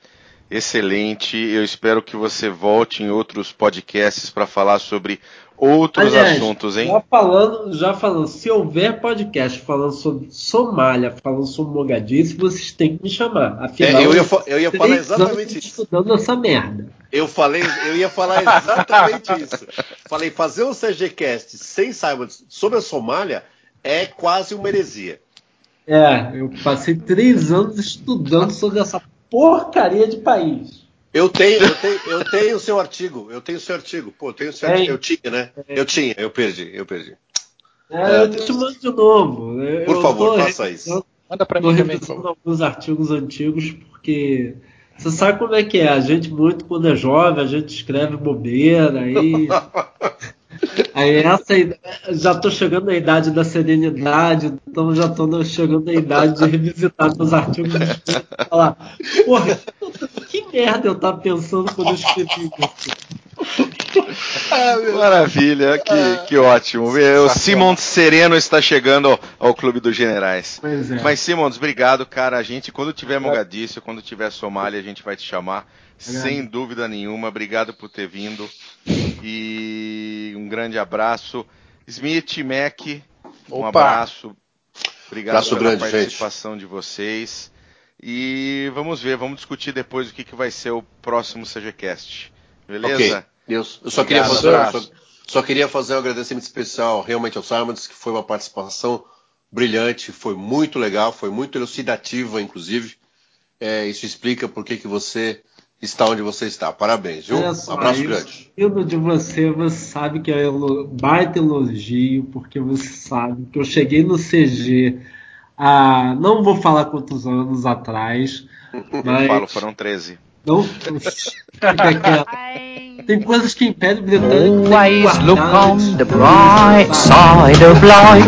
Excelente, eu espero que você volte em outros podcasts para falar sobre outros Aliás, assuntos, hein? Já falando, já falando, se houver podcast falando sobre Somália, falando sobre Mogadishu, vocês têm que me chamar. Afinal, É, eu ia eu ia falar exatamente isso. Estudando essa merda. Eu falei, eu ia falar exatamente isso. Falei, fazer um CGCast sem Simon sobre a Somália é quase uma heresia. É, eu passei três anos estudando sobre essa porcaria de país. Eu tenho, eu tenho, eu tenho o seu artigo, eu tenho o seu artigo. Pô, eu tenho o seu artigo. Eu tinha, né? Eu tinha, eu perdi, eu perdi. É, eu te mando de novo. Eu Por favor, tô faça isso. Manda pra Tô mim também, por alguns artigos antigos porque você sabe como é que é. A gente muito quando é jovem, a gente escreve bobeira aí. Aí essa id- já tô chegando na idade da serenidade, então já tô chegando na idade de revisitar meus artigos e falar, porra, que merda eu tava pensando quando eu escrevi isso. Maravilha, que, que ótimo. O Simons Sereno está chegando ao, ao Clube dos Generais. Pois é. Mas Simons, obrigado, cara. A gente, quando tiver Mogadíscio, quando tiver Somália, a gente vai te chamar, sem dúvida nenhuma. Obrigado por ter vindo. E grande abraço. Smith, Mac, um Opa. abraço. Obrigado Abraço pela grande, participação de vocês. E vamos ver, vamos discutir depois o que, que vai ser o próximo CGCast. Beleza? Ok. Deus. Eu só queria, fazer, abraço. só queria fazer um agradecimento especial realmente ao Simons, que foi uma participação brilhante, foi muito legal, foi muito elucidativa, inclusive. É, isso explica por que que você está onde você está. Parabéns, viu? Olha Um só, abraço grande. Vindo de você, você sabe que é um baita elogio, porque você sabe que eu cheguei no CG há, não vou falar quantos anos atrás, Eu mas falo, foram 13. não. Tem coisas que o Império Britânico Always look on the bright side of life.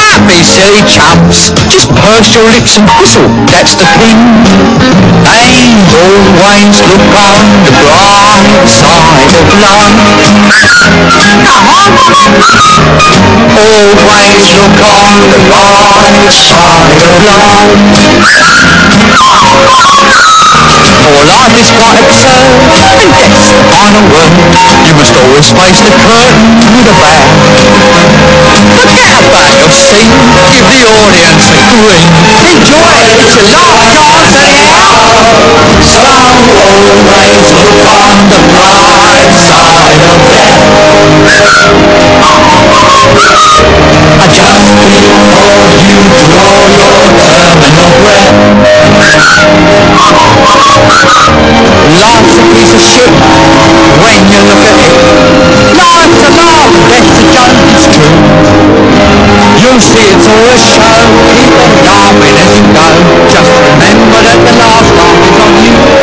be silly chumps. Just purse your lips and whistle, that's the thing. And always look on the bright side of life. Always look on the bright side of life. For life is quite absurd, and death's the final word. You must always face the curtain with a bow. Forget about your seat, give the audience a grin. Enjoy it, it's a long chance anyhow. So always look on the bright side of death. I just before you draw your terminal breath. Life's a piece of shit when you look at it. Life's a love, death a joke, it's true. You see it's all a show, keep on laughing as you go. Just remember that the last laugh is on you.